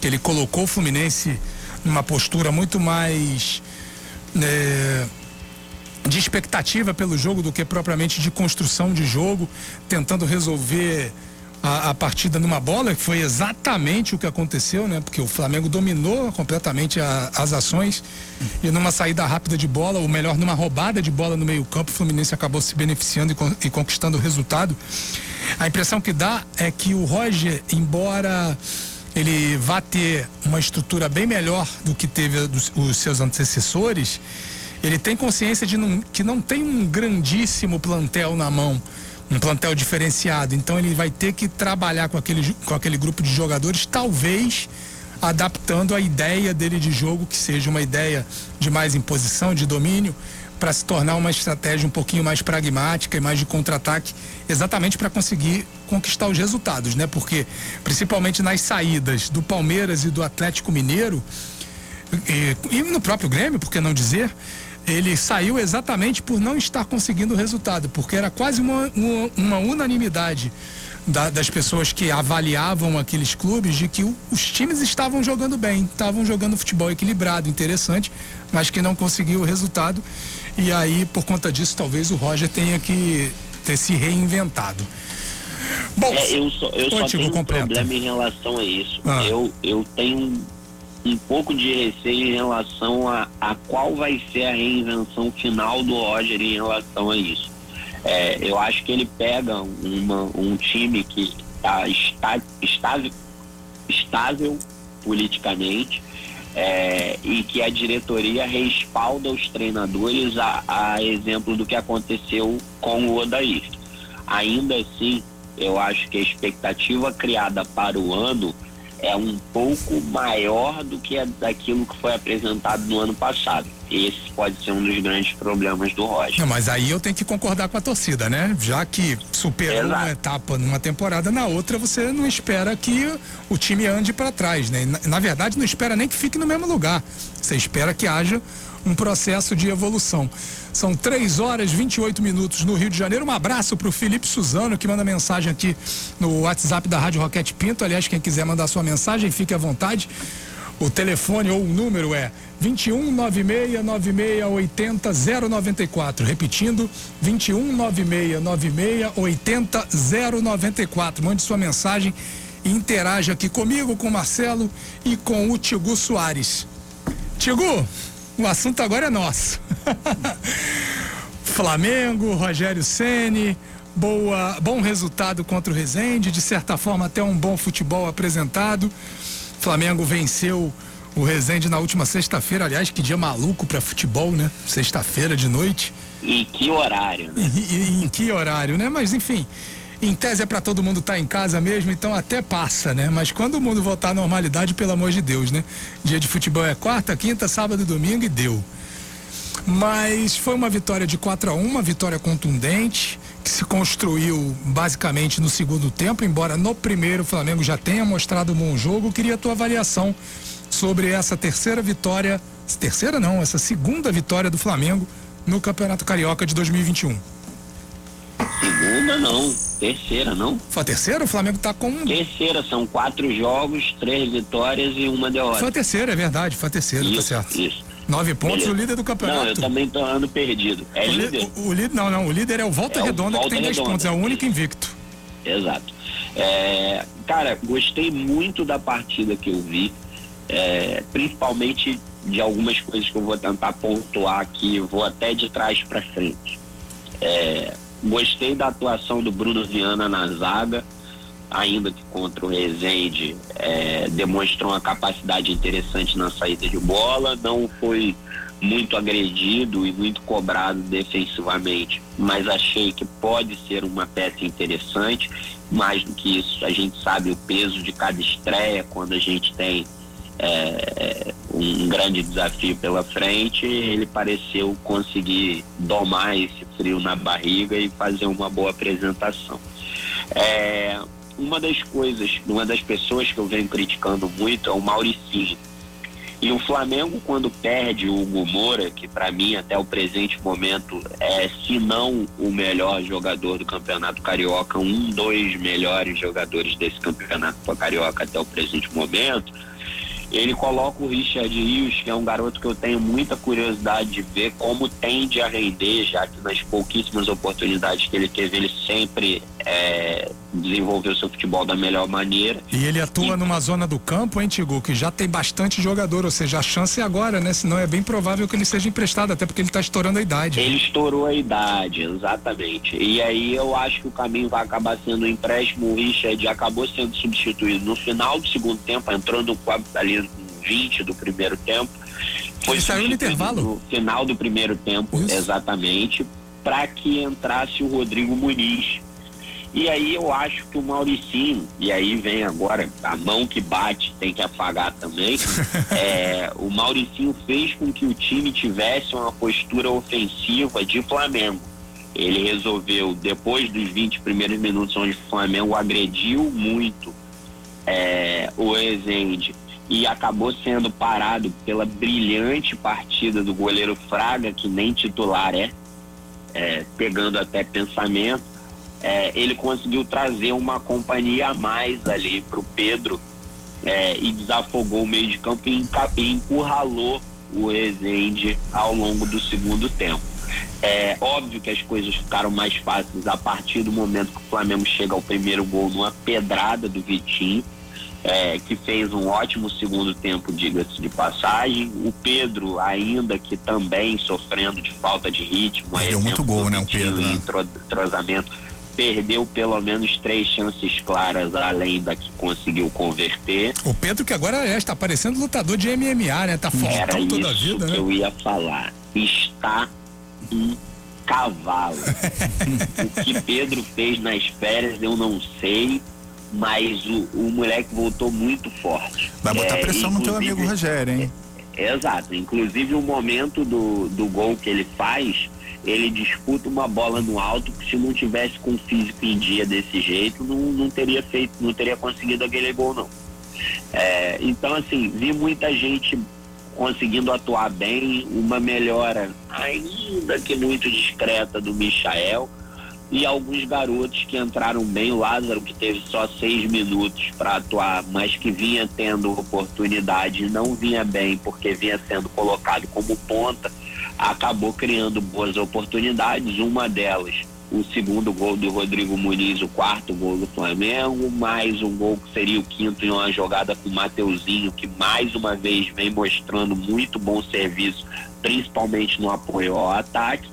Que ele colocou o Fluminense numa postura muito mais é, de expectativa pelo jogo do que propriamente de construção de jogo, tentando resolver a, a, partida numa bola, que foi exatamente o que aconteceu, né? Porque o Flamengo dominou completamente a, as ações e numa saída rápida de bola, ou melhor, numa roubada de bola no meio-campo, o Fluminense acabou se beneficiando e, e conquistando o resultado. A impressão que dá é que o Roger, embora ele vá ter uma estrutura bem melhor do que teve dos, os seus antecessores, ele tem consciência de não, que não tem um grandíssimo plantel na mão, um plantel diferenciado. Então ele vai ter que trabalhar com aquele, com aquele grupo de jogadores, talvez adaptando a ideia dele de jogo, que seja uma ideia de mais imposição, de domínio, para se tornar uma estratégia um pouquinho mais pragmática e mais de contra-ataque, exatamente para conseguir conquistar os resultados, né? Porque principalmente nas saídas do Palmeiras e do Atlético Mineiro e, e no próprio Grêmio, por que não dizer, ele saiu exatamente por não estar conseguindo o resultado, porque era quase uma, uma, uma unanimidade da, das pessoas que avaliavam aqueles clubes de que o, os times estavam jogando bem, estavam jogando futebol equilibrado, interessante, mas que não conseguiu o resultado. E aí, por conta disso, talvez o Roger tenha que ter se reinventado. Bom, é, eu só, eu só tenho um problema em relação a isso. Ah. Eu, eu tenho um pouco de receio em relação a, a qual vai ser a reinvenção final do Roger em relação a isso. É, eu acho que ele pega uma, um time que tá está, estável, estável politicamente é, e que a diretoria respalda os treinadores a, a, exemplo do que aconteceu com o Odair. Ainda assim, eu acho que a expectativa criada para o ano é um pouco maior do que a daquilo que foi apresentado no ano passado. Esse pode ser um dos grandes problemas do Roger. Não, mas aí eu tenho que concordar com a torcida, né? Já que superou Exato. uma etapa numa temporada, na outra você não espera que o time ande para trás, né? Na, na verdade, não espera nem que fique no mesmo lugar. Você espera que haja um processo de evolução. São 3 horas 28 minutos no Rio de Janeiro. Um abraço para o Felipe Suzano, que manda mensagem aqui no WhatsApp da Rádio Roquete Pinto. Aliás, quem quiser mandar sua mensagem, fique à vontade. O telefone ou o número é 21 96 96 80 094. Repetindo, 21 96 96 80 094. Mande sua mensagem e interaja aqui comigo, com o Marcelo e com o Tigu Soares. Tigu, o assunto agora é nosso. *laughs* Flamengo, Rogério Ceni, boa, bom resultado contra o Resende, de certa forma até um bom futebol apresentado. Flamengo venceu o Resende na última sexta-feira, aliás, que dia maluco para futebol, né? Sexta-feira de noite. E que horário, né? E, e, em que horário, né? Mas enfim, em tese é para todo mundo estar tá em casa mesmo, então até passa, né? Mas quando o mundo voltar à normalidade, pelo amor de Deus, né? Dia de futebol é quarta, quinta, sábado e domingo e deu. Mas foi uma vitória de 4 a 1 uma vitória contundente, que se construiu basicamente no segundo tempo, embora no primeiro o Flamengo já tenha mostrado um bom jogo. Queria a tua avaliação sobre essa terceira vitória, terceira não, essa segunda vitória do Flamengo no Campeonato Carioca de 2021. Segunda não, terceira não. Foi a terceira? O Flamengo tá com. Terceira, são quatro jogos, três vitórias e uma derrota. Foi a terceira, é verdade, foi a terceira, tá isso, tá certo. Isso. Nove pontos, Beleza. o líder do campeonato. Não, eu também tô andando perdido. É o líder? O, o, líder? Não, não, o líder é o Volta é Redonda, o Volta que tem dez pontos, é o único invicto. Exato. É, cara, gostei muito da partida que eu vi, é, principalmente de algumas coisas que eu vou tentar pontuar aqui, vou até de trás para frente. É, Gostei da atuação do Bruno Viana na zaga, ainda que contra o Rezende é, demonstrou uma capacidade interessante na saída de bola, não foi muito agredido e muito cobrado defensivamente, mas achei que pode ser uma peça interessante. Mais do que isso, a gente sabe o peso de cada estreia quando a gente tem é, um grande desafio pela frente, ele pareceu conseguir domar esse frio na barriga e fazer uma boa apresentação. É, uma das coisas, uma das pessoas que eu venho criticando muito é o Mauricinho. E o Flamengo, quando perde o Hugo Moura, que para mim até o presente momento é, se não o melhor jogador do Campeonato Carioca, um, dois melhores jogadores desse Campeonato Carioca até o presente momento, ele coloca o Richard Rios, que é um garoto que eu tenho muita curiosidade de ver como tende a render, já que nas pouquíssimas oportunidades que ele teve, ele sempre é, desenvolver o seu futebol da melhor maneira. E ele atua e... numa zona do campo, hein, Tigo, que já tem bastante jogador, ou seja, a chance é agora, né? Senão é bem provável que ele seja emprestado, até porque ele está estourando a idade. Ele estourou a idade, exatamente. E aí eu acho que o caminho vai acabar sendo o empréstimo. O Richard acabou sendo substituído no final do segundo tempo, entrando ali no 20 do primeiro tempo. Foi ele saiu no intervalo? No final do primeiro tempo, Isso. exatamente, para que entrasse o Rodrigo Muniz e aí eu acho que o Mauricinho, e aí vem agora a mão que bate, tem que apagar também. *laughs* é, o Mauricinho fez com que o time tivesse uma postura ofensiva de Flamengo. Ele resolveu, depois dos 20 primeiros minutos, onde o Flamengo agrediu muito é, o Ezende e acabou sendo parado pela brilhante partida do goleiro Fraga, que nem titular é, é pegando até pensamento é, ele conseguiu trazer uma companhia a mais ali para o Pedro é, e desafogou o meio de campo e, encurralou o Rezende ao longo do segundo tempo. É óbvio que as coisas ficaram mais fáceis a partir do momento que o Flamengo chega ao primeiro gol numa pedrada do Vitinho, é, que fez um ótimo segundo tempo, diga-se de passagem. O Pedro, ainda que também sofrendo de falta de ritmo, deu muito gol, né, o Pedro? Né? Entrosamento perdeu pelo menos três chances claras, além da que conseguiu converter. O Pedro, que agora é, está parecendo lutador de MMA, né? Tá fortão toda a vida, que né? eu ia falar. Está um cavalo. *laughs* o que Pedro fez nas férias, eu não sei, mas o, o moleque voltou muito forte. Vai botar é, pressão no teu amigo Rogério, hein? É, exato. Inclusive o momento do, do gol que ele faz ele disputa uma bola no alto que se não tivesse com o físico em dia desse jeito, não, não teria feito, não teria conseguido aquele gol não. É, então assim, vi muita gente conseguindo atuar bem, uma melhora ainda que muito discreta do Michael e alguns garotos que entraram bem, o Lázaro que teve só seis minutos para atuar, mas que vinha tendo oportunidade, não vinha bem porque vinha sendo colocado como ponta acabou criando boas oportunidades, uma delas o segundo gol do Rodrigo Muniz, o quarto gol do Flamengo, mais um gol que seria o quinto em uma jogada com o Mateuzinho, que mais uma vez vem mostrando muito bom serviço, principalmente no apoio ao ataque.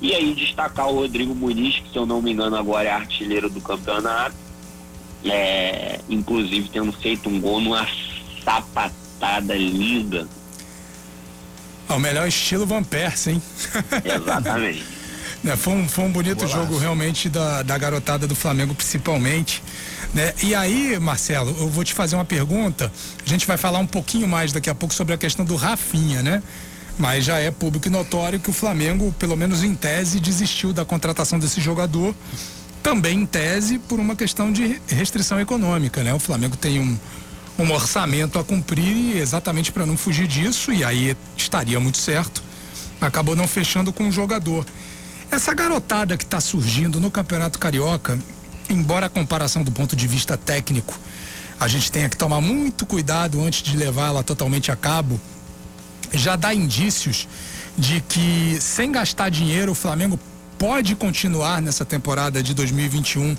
E aí destacar o Rodrigo Muniz, que se eu não me engano agora é artilheiro do campeonato, é, inclusive tendo feito um gol numa sapatada linda o melhor estilo Van Persie, hein? Exatamente. *laughs* né, foi, um, foi um bonito jogo realmente da, da garotada do Flamengo, principalmente. Né? E aí, Marcelo, eu vou te fazer uma pergunta. A gente vai falar um pouquinho mais daqui a pouco sobre a questão do Rafinha, né? Mas já é público e notório que o Flamengo, pelo menos em tese, desistiu da contratação desse jogador. Também em tese por uma questão de restrição econômica, né? O Flamengo tem um, um orçamento a cumprir exatamente para não fugir disso, e aí estaria muito certo. Acabou não fechando com o jogador. Essa garotada que está surgindo no Campeonato Carioca, embora a comparação do ponto de vista técnico, a gente tenha que tomar muito cuidado antes de levá-la totalmente a cabo, já dá indícios de que sem gastar dinheiro o Flamengo pode continuar nessa temporada de 2021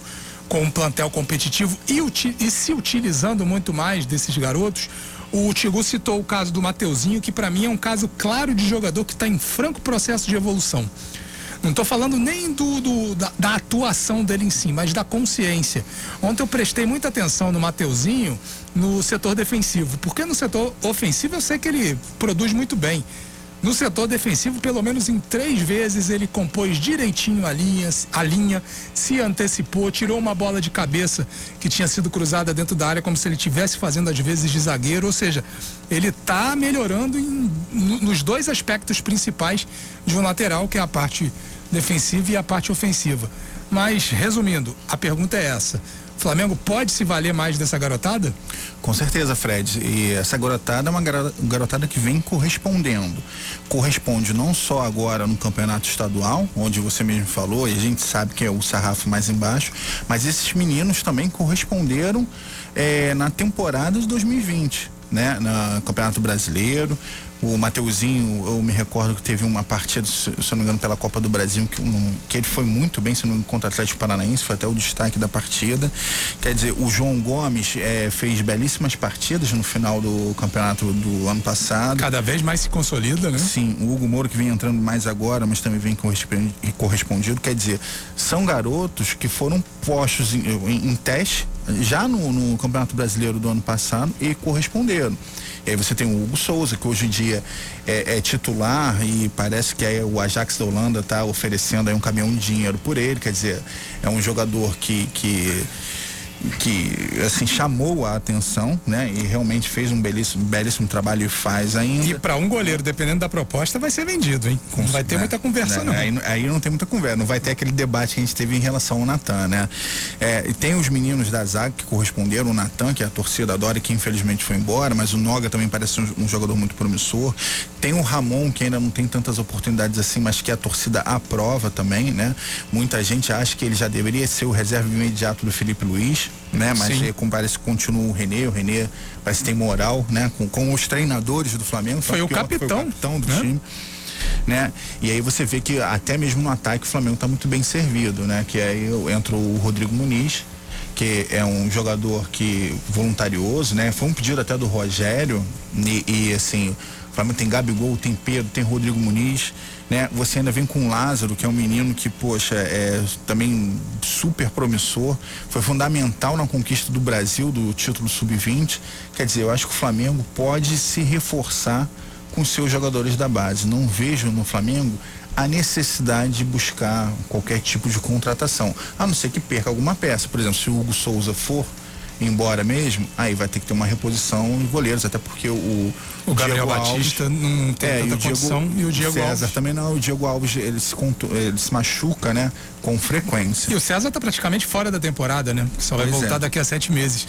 com um plantel competitivo e, e, se utilizando muito mais desses garotos. O Tigu citou o caso do Mateuzinho, que para mim é um caso claro de jogador que está em franco processo de evolução. Não estou falando nem do, do da, da, atuação dele em si, mas da consciência. Ontem eu prestei muita atenção no Mateuzinho no setor defensivo, porque no setor ofensivo eu sei que ele produz muito bem. No setor defensivo, pelo menos em três vezes, ele compôs direitinho a linha, a linha, se antecipou, tirou uma bola de cabeça que tinha sido cruzada dentro da área, como se ele estivesse fazendo às vezes de zagueiro. Ou seja, ele está melhorando em, nos dois aspectos principais de um lateral, que é a parte defensiva e a parte ofensiva. Mas, resumindo, a pergunta é essa: Flamengo pode se valer mais dessa garotada? Com certeza, Fred. E essa garotada é uma garotada que vem correspondendo. Corresponde não só agora no campeonato estadual, onde você mesmo falou, e a gente sabe que é o sarrafo mais embaixo, mas esses meninos também corresponderam é, na temporada de 2020, né? No Campeonato Brasileiro O Mateuzinho, eu me recordo que teve uma partida, se eu não me engano, pela Copa do Brasil, que, um, que ele foi muito bem, se não me engano, contra o Atlético Paranaense, foi até o destaque da partida. Quer dizer, o João Gomes é, fez belíssimas partidas no final do campeonato do ano passado. Cada vez mais se consolida, né? Sim, o Hugo Moro que vem entrando mais agora, mas também vem correspondido. Quer dizer, são garotos que foram postos em, em, em teste já no, no Campeonato Brasileiro do ano passado e corresponderam. Aí você tem o Hugo Souza, que hoje em dia é, é titular e parece que é o Ajax da Holanda está oferecendo um caminhão de dinheiro por ele, quer dizer, é um jogador que, que que assim chamou a atenção, né? E realmente fez um belíssimo, belíssimo trabalho e faz ainda. E para um goleiro, dependendo da proposta, vai ser vendido, hein? não vai ter né? muita conversa né? não. Aí, aí, não tem muita conversa, não vai ter aquele debate que a gente teve em relação ao Natan, né? É, tem os meninos da zaga que corresponderam, o Natan, que é a torcida adora, que infelizmente foi embora, mas o Noga também parece um, um jogador muito promissor. Tem o Ramon, que ainda não tem tantas oportunidades assim, mas que a torcida aprova também, né? Muita gente acha que ele já deveria ser o reserva imediato do Felipe Luiz, né? Mas Sim. como parece que continua o Renê, o Renê parece que tem moral, né? Com, com os treinadores do Flamengo. Foi o capitão. Foi o capitão do né? time. Né? E aí você vê que até mesmo no ataque o Flamengo está muito bem servido, né? Que aí entra o Rodrigo Muniz, que é um jogador que voluntarioso, né? Foi um pedido até do Rogério e, e assim, o Flamengo tem Gabigol, tem Pedro, tem Rodrigo Muniz né? Você ainda vem com o Lázaro, que é um menino que, poxa, é também super promissor, foi fundamental na conquista do Brasil do título sub-20. Quer dizer, eu acho que o Flamengo pode se reforçar com seus jogadores da base. Não vejo no Flamengo a necessidade de buscar qualquer tipo de contratação, a não ser que perca alguma peça. Por exemplo, se o Hugo Souza for embora mesmo, aí vai ter que ter uma reposição em goleiros, até porque o. O Gabriel Diego Batista Alves, não tem é, tanta e condição Diego, e o Diego César Alves. também não, o Diego Alves ele se, ele se machuca, né? Com frequência. E o César está praticamente fora da temporada, né? Só vai pois voltar é. daqui a sete meses.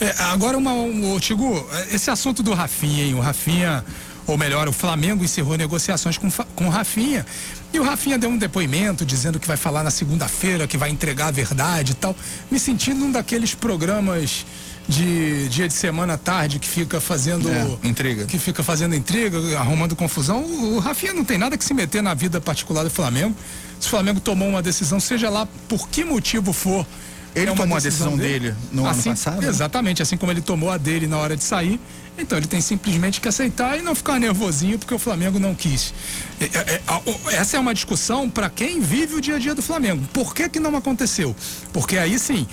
É, agora, uma, um, Tigo, esse assunto do Rafinha, hein? O Rafinha ou melhor, o Flamengo encerrou negociações com, com o Rafinha. E o Rafinha deu um depoimento dizendo que vai falar na segunda-feira, que vai entregar a verdade e tal. Me sentindo um daqueles programas de dia de semana à tarde que fica fazendo é, intriga. Que fica fazendo intriga, arrumando confusão. O, o Rafinha não tem nada que se meter na vida particular do Flamengo. Se o Flamengo tomou uma decisão, seja lá por que motivo for, ele é tomou a decisão dele, dele no assim, ano passado? Exatamente, assim como ele tomou a dele na hora de sair. Então ele tem simplesmente que aceitar e não ficar nervosinho porque o Flamengo não quis. É, é, é, essa é uma discussão para quem vive o dia a dia do Flamengo. Por que, que não aconteceu? Porque aí sim.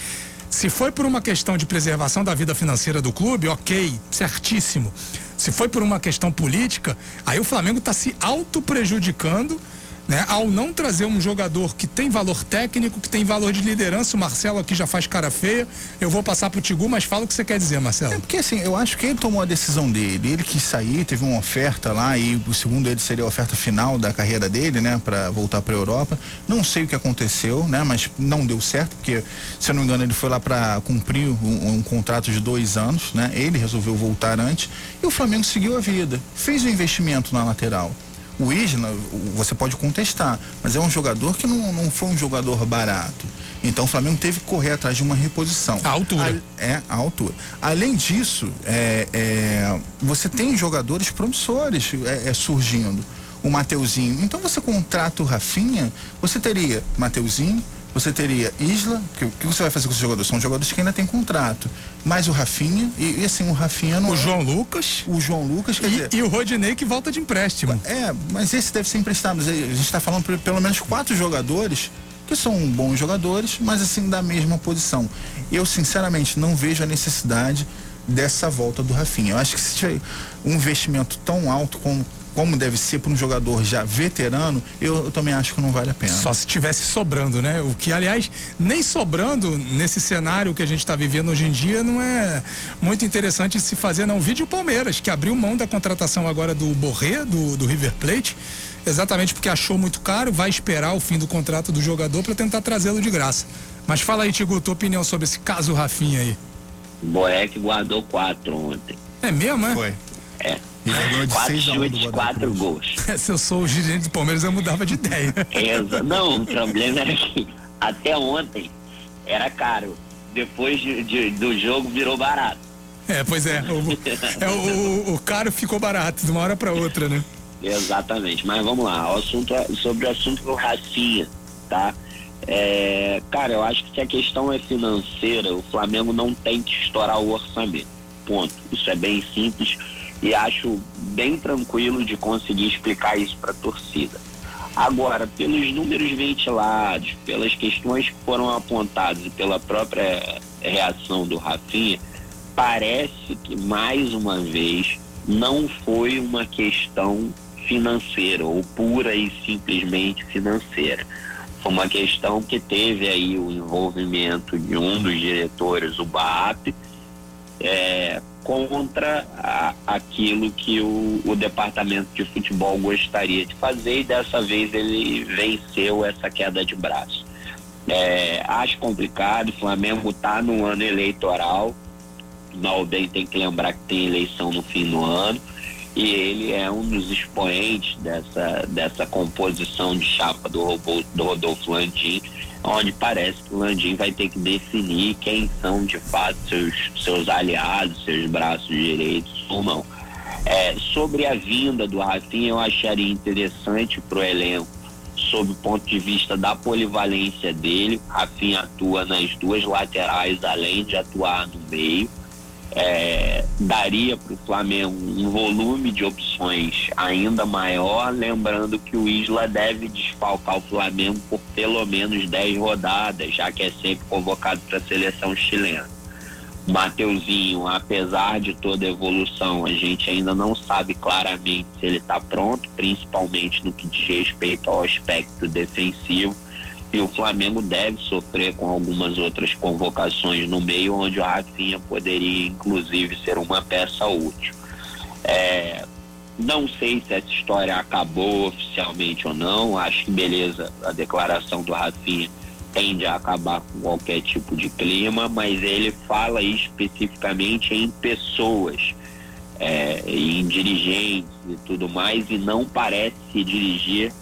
Se foi por uma questão de preservação da vida financeira do clube, ok, certíssimo. Se foi por uma questão política, aí o Flamengo está se auto prejudicando né? Ao não trazer um jogador que tem valor técnico, que tem valor de liderança, o Marcelo aqui já faz cara feia. Eu vou passar pro Tigu, mas fala o que você quer dizer, Marcelo. É porque assim, eu acho que ele tomou a decisão dele. Ele quis sair, teve uma oferta lá e o segundo ele seria a oferta final da carreira dele, né, para voltar para Europa. Não sei o que aconteceu, né, mas não deu certo porque, se eu não me engano, ele foi lá para cumprir um, um contrato de dois anos, né? Ele resolveu voltar antes e o Flamengo seguiu a vida, fez o um investimento na lateral. O Isla, você pode contestar, mas é um jogador que não, não foi um jogador barato. Então o Flamengo teve que correr atrás de uma reposição. A altura. A, é, a altura. Além disso, é, é, você tem jogadores promissores é, é surgindo. O Mateuzinho. Então você contrata o Rafinha, você teria Mateuzinho, você teria Isla, que o que você vai fazer com esses jogadores? São jogadores que ainda têm contrato. Mais o Rafinha, e, e assim, o Rafinha não. O é, João Lucas. O João Lucas, quer e, dizer. E o Rodinei que volta de empréstimo. É, mas esse deve ser emprestado. A gente está falando por pelo menos quatro jogadores que são bons jogadores, mas assim, da mesma posição. Eu, sinceramente, não vejo a necessidade dessa volta do Rafinha. Eu acho que se tiver um investimento tão alto como como deve ser para um jogador já veterano, eu, eu, também acho que não vale a pena. Só se tivesse sobrando, né? O que, aliás, nem sobrando nesse cenário que a gente está vivendo hoje em dia não é muito interessante se fazer, não. Vídeo Palmeiras, que abriu mão da contratação agora do Borré, do, do River Plate, exatamente porque achou muito caro, vai esperar o fim do contrato do jogador para tentar trazê-lo de graça. Mas fala aí, Tigu, tua opinião sobre esse caso Rafinha aí. Boeck guardou quatro ontem. É mesmo, é? Foi. É. Quatro chutes, quatro gols. *laughs* Se eu sou o gerente do Palmeiras, eu mudava de ideia. Exa não, o problema era que até ontem era caro. Depois de, de, do jogo virou barato. É, pois é. O, é o, o caro ficou barato de uma hora para outra, né? Exatamente. Mas vamos lá. O assunto é sobre o assunto do Racinha, tá? É, cara, eu acho que se a questão é financeira, o Flamengo não tem que estourar o orçamento. Ponto. Isso é bem simples e acho bem tranquilo de conseguir explicar isso para a torcida. Agora, pelos números ventilados, pelas questões que foram apontadas e pela própria reação do Rafinha, parece que mais uma vez não foi uma questão financeira ou pura e simplesmente financeira. Foi uma questão que teve aí o envolvimento de um dos diretores, o BAP, é, contra a, aquilo que o, o, departamento de futebol gostaria de fazer e dessa vez ele venceu essa queda de braço. É, acho complicado, o Flamengo está no ano eleitoral, na aldeia tem que lembrar que tem eleição no fim do ano. E ele é um dos expoentes dessa, dessa composição de chapa do, do Rodolfo Landim onde parece que o Landim vai ter que definir quem são de fato seus, seus aliados, seus braços direitos ou não. É, sobre a vinda do Rafinha, eu acharia interessante para o elenco, sob o ponto de vista da polivalência dele. Rafinha atua nas duas laterais, além de atuar no meio é, daria para o Flamengo um volume de opções ainda maior, lembrando que o Isla deve desfalcar o Flamengo por pelo menos 10 rodadas, já que é sempre convocado para a seleção chilena. Mateuzinho, apesar de toda a evolução, a gente ainda não sabe claramente se ele está pronto, principalmente no que diz respeito ao aspecto defensivo e o Flamengo deve sofrer com algumas outras convocações no meio, onde o Rafinha poderia, inclusive, ser uma peça útil. É, não sei se essa história acabou oficialmente ou não. Acho que beleza, a declaração do Rafinha tende a acabar com qualquer tipo de clima, mas ele fala especificamente em pessoas, é, em dirigentes e tudo mais, e não parece se dirigir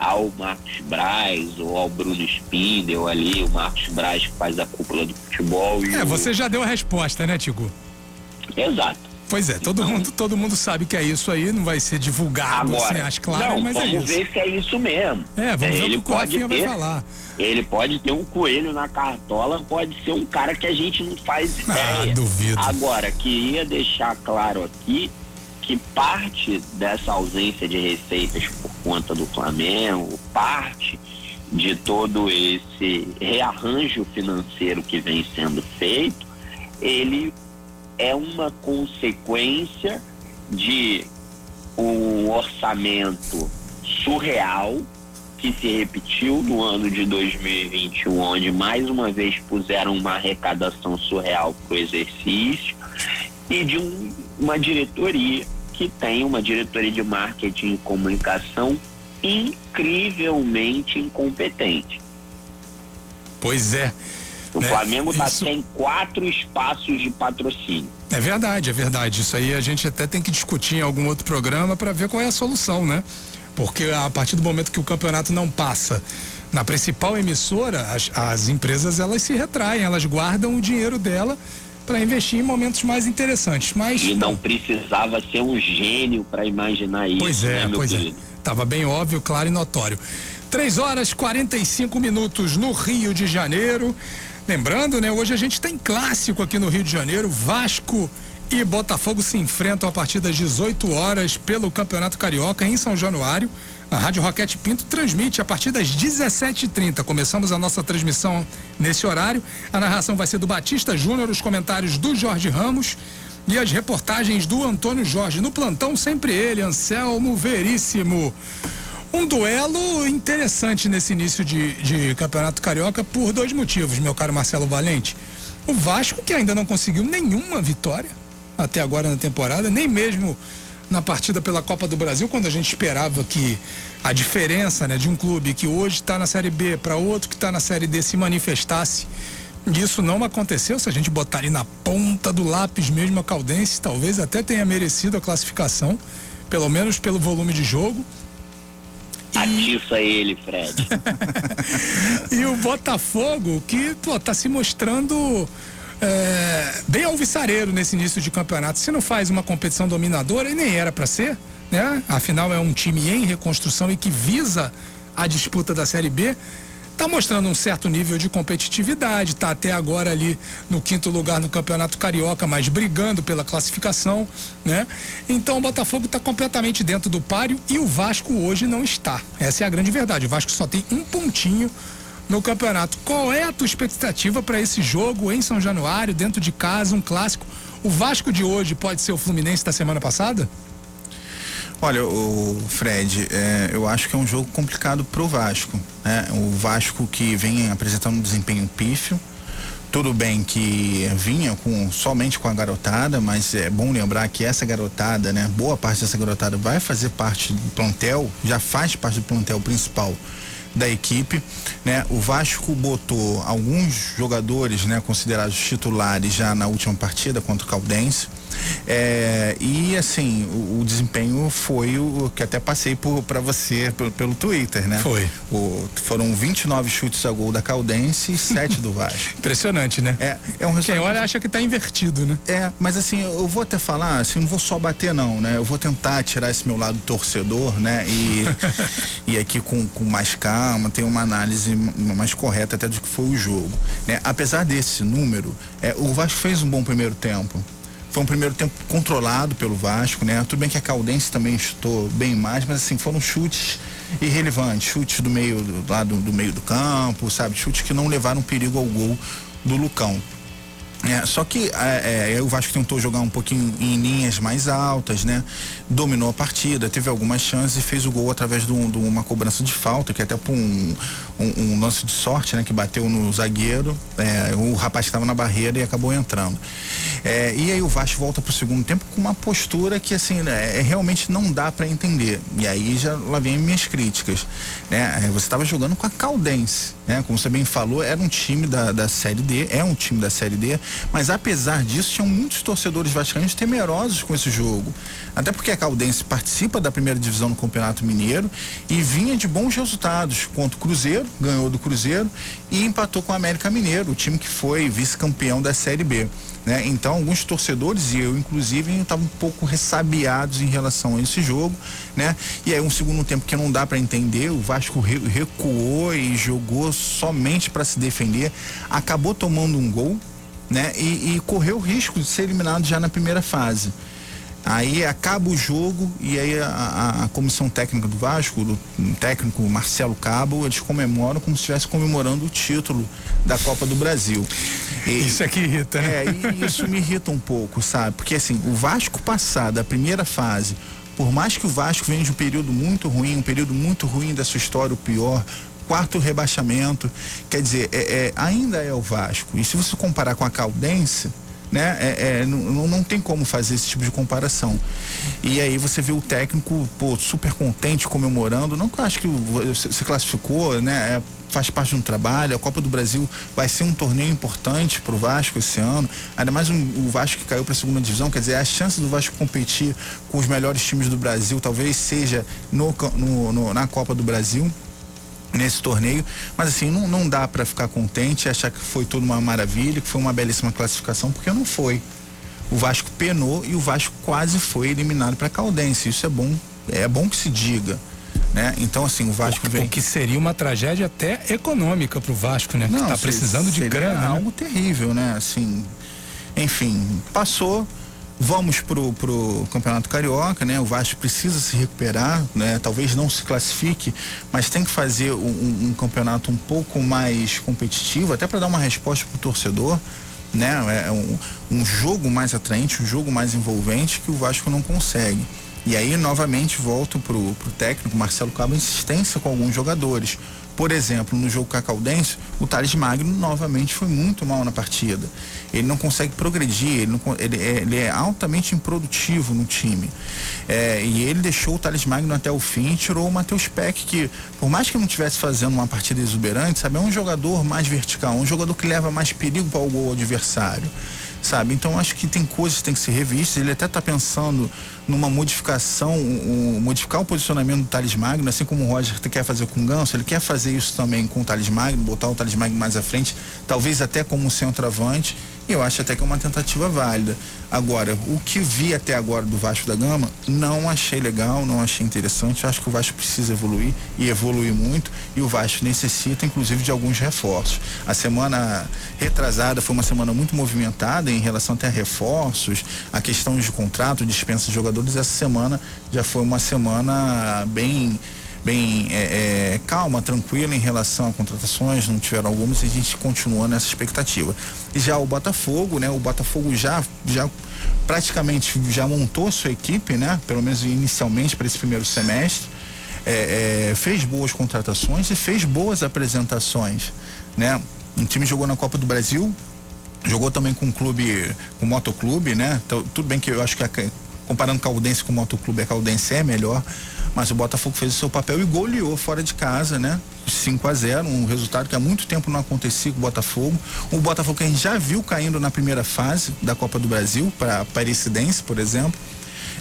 ao Marcos Braz ou ao Bruno Spindel ali, o Marcos Braz que faz a cúpula do futebol. é, o... você já deu a resposta, né, Tigo? Exato. Pois é, todo então, mundo, todo mundo sabe que é isso aí, não vai ser divulgado, agora, assim, acho claro, não, mas é isso. Vamos ver se é isso mesmo. É, vamos é, ver o que o Rafinha vai falar. Ele pode ter um coelho na cartola, pode ser um cara que a gente não faz ah, ideia. Ah, duvido. Agora, queria deixar claro aqui que parte dessa ausência de receitas por conta do Flamengo, parte de todo esse rearranjo financeiro que vem sendo feito, ele é uma consequência de um orçamento surreal que se repetiu no ano de 2021, onde mais uma vez puseram uma arrecadação surreal para o exercício e de um, uma diretoria que tem uma diretoria de marketing e comunicação incrivelmente incompetente. Pois é. O né? Flamengo está Isso... sem quatro espaços de patrocínio. É verdade, é verdade. Isso aí a gente até tem que discutir em algum outro programa para ver qual é a solução, né? Porque a partir do momento que o campeonato não passa na principal emissora, as, as empresas elas se retraem, elas guardam o dinheiro dela para investir em momentos mais interessantes. Mas e não precisava ser um gênio para imaginar isso. Pois é, né, pois é. querido? é. Tava bem óbvio, claro e notório. 3 horas 45 minutos no Rio de Janeiro. Lembrando, né? Hoje a gente tem clássico aqui no Rio de Janeiro, Vasco e Botafogo se enfrentam a partir das 18 horas pelo Campeonato Carioca em São Januário. A Rádio Roquete Pinto transmite a partir das 17h30. Começamos a nossa transmissão nesse horário. A narração vai ser do Batista Júnior, os comentários do Jorge Ramos e as reportagens do Antônio Jorge. No plantão, sempre ele, Anselmo Veríssimo. Um duelo interessante nesse início de, de Campeonato Carioca por dois motivos, meu caro Marcelo Valente. O Vasco, que ainda não conseguiu nenhuma vitória até agora na temporada, nem mesmo na partida pela Copa do Brasil, quando a gente esperava que a diferença né, de um clube que hoje está na Série B para outro que está na Série D se manifestasse. Isso não aconteceu. Se a gente botar ali na ponta do lápis mesmo a Caldense, talvez até tenha merecido a classificação, pelo menos pelo volume de jogo. Atiça ele, Fred. *laughs* e o Botafogo, que pô, tá se mostrando é, bem alvissareiro nesse início de campeonato. Se não faz uma competição dominadora, e nem era para ser, né? Afinal, é um time em reconstrução e que visa a disputa da Série B está mostrando um certo nível de competitividade, está até agora ali no quinto lugar no Campeonato Carioca, mas brigando pela classificação, né? Então o Botafogo está completamente dentro do páreo e o Vasco hoje não está. Essa é a grande verdade. O Vasco só tem um pontinho no campeonato. Qual é a tua expectativa para esse jogo em São Januário, dentro de casa, um clássico? O Vasco de hoje pode ser o Fluminense da semana passada? Olha, o Fred, é, eu acho que é um jogo complicado pro Vasco. Né? O Vasco que vem apresentando um desempenho pífio. Tudo bem que vinha com somente com a garotada, mas é bom lembrar que essa garotada, né, boa parte dessa garotada vai fazer parte do plantel, já faz parte do plantel principal da equipe, né? O Vasco botou alguns jogadores, né, considerados titulares já na última partida contra o Caldense. É, e assim, o, o, desempenho foi o que até passei para você pelo, pelo, Twitter, né? Foi. O, foram 29 chutes a gol da Caldense e *laughs* 7 do Vasco. Impressionante, né? É, é um Quem olha acha que está invertido, né? É, mas assim, eu vou até falar, assim, não vou só bater não, né? Eu vou tentar tirar esse meu lado torcedor, né? E, *laughs* e aqui com, com mais calma, ter uma análise mais correta até do que foi o jogo. Né? Apesar desse número, é, o Vasco fez um bom primeiro tempo. Foi um primeiro tempo controlado pelo Vasco, né? Tudo bem que a Caldense também chutou bem mais, mas assim, foram chutes irrelevantes, chutes do meio do, lado do meio do campo, sabe? Chutes que não levaram perigo ao gol do Lucão. É, só que é, é, o Vasco tentou jogar um pouquinho em linhas mais altas, né? Dominou a partida, teve algumas chances e fez o gol através de, um, de uma cobrança de falta, que até por um, um, um, lance de sorte, né? Que bateu no zagueiro, é, o rapaz estava na barreira e acabou entrando. É, e aí o Vasco volta para o segundo tempo com uma postura que assim né, é, realmente não dá para entender. E aí já lá vem minhas críticas, né? Você estava jogando com a Caldense, né? Como você bem falou, era um time da, da Série D, é um time da Série D mas apesar disso, tinham muitos torcedores vascaínos temerosos com esse jogo. Até porque a Caldense participa da primeira divisão no Campeonato Mineiro e vinha de bons resultados contra o Cruzeiro, ganhou do Cruzeiro e empatou com o América Mineiro, o time que foi vice-campeão da Série B. Né? Então, alguns torcedores, e eu inclusive, estavam um pouco ressabiados em relação a esse jogo. Né? E aí, um segundo tempo que não dá para entender, o Vasco recuou e jogou somente para se defender, acabou tomando um gol né? E, e correu o risco de ser eliminado já na primeira fase. Aí acaba o jogo e aí a, a, a comissão técnica do Vasco, o técnico Marcelo Cabo, eles comemoram como se estivesse comemorando o título da Copa do Brasil. E, isso é que irrita, né? É, e isso me irrita um pouco, sabe? Porque assim, o Vasco passar da primeira fase, por mais que o Vasco venha de um período muito ruim, um período muito ruim da sua história, o pior, quarto rebaixamento. Quer dizer, é, é, ainda é o Vasco. E se você comparar com a Caldense, né? É, é, não, não tem como fazer esse tipo de comparação. E aí você vê o técnico, pô, super contente, comemorando. Não que eu acho que você classificou, né? É, faz parte de um trabalho. A Copa do Brasil vai ser um torneio importante para o Vasco esse ano. Ainda mais um, o Vasco que caiu para a segunda divisão. Quer dizer, a chance do Vasco competir com os melhores times do Brasil talvez seja no, no, no na Copa do Brasil nesse torneio, mas assim, não, não dá para ficar contente e achar que foi tudo uma maravilha, que foi uma belíssima classificação, porque não foi. O Vasco penou e o Vasco quase foi eliminado para Caldense. Isso é bom, é bom que se diga. Né? Então, assim, o Vasco o, vem. O que seria uma tragédia até econômica para o Vasco, né? Não, que está precisando de grana. Né? Algo né? terrível, né? Assim, enfim, passou, Vamos pro, pro Campeonato Carioca, né? O Vasco precisa se recuperar, né? Talvez não se classifique, mas tem que fazer um, um campeonato um pouco mais competitivo, até para dar uma resposta pro torcedor, né? É um, um jogo mais atraente, um jogo mais envolvente que o Vasco não consegue. E aí, novamente, volto pro, pro técnico Marcelo Cabo, insistência com alguns jogadores. Por exemplo, no jogo Cacaldense, o Thales Magno novamente foi muito mal na partida. Ele não consegue progredir, ele, não, ele, é, ele é, altamente improdutivo no time. É, e ele deixou o Thales Magno até o fim e tirou o Matheus Peck, que, por mais que não estivesse fazendo uma partida exuberante, sabe, é um jogador mais vertical, um jogador que leva mais perigo para o gol adversário sabe? Então acho que tem coisas que tem que ser revistas. Ele até está pensando numa modificação, um, um, modificar o posicionamento do Thales Magno, assim como o Roger quer fazer com o Ganso, ele quer fazer isso também com o Thales Magno, botar o Thales Magno mais à frente, talvez até como centroavante eu acho até que é uma tentativa válida. Agora, o que vi até agora do Vasco da Gama, não achei legal, não achei interessante. Acho que o Vasco precisa evoluir e evoluir muito. E o Vasco necessita, inclusive, de alguns reforços. A semana retrasada foi uma semana muito movimentada em relação até a reforços, a questão de contrato, dispensa de jogadores. Essa semana já foi uma semana bem bem é, é, calma, tranquila em relação a contratações, não tiveram algumas e a gente continua nessa expectativa. E já o Botafogo, né? O Botafogo já, já praticamente já montou sua equipe, né? Pelo menos inicialmente para esse primeiro semestre. É, é, fez boas contratações e fez boas apresentações, né? Um time jogou na Copa do Brasil, jogou também com um clube, com um motoclube, né? Então, tudo bem que eu acho que a, comparando Caldense com o motoclube, a Caldense é melhor, mas o Botafogo fez o seu papel e goleou fora de casa, né? 5 a 0 um resultado que há muito tempo não acontecia com o Botafogo. O Botafogo que a gente já viu caindo na primeira fase da Copa do Brasil, para Parecidense, por exemplo.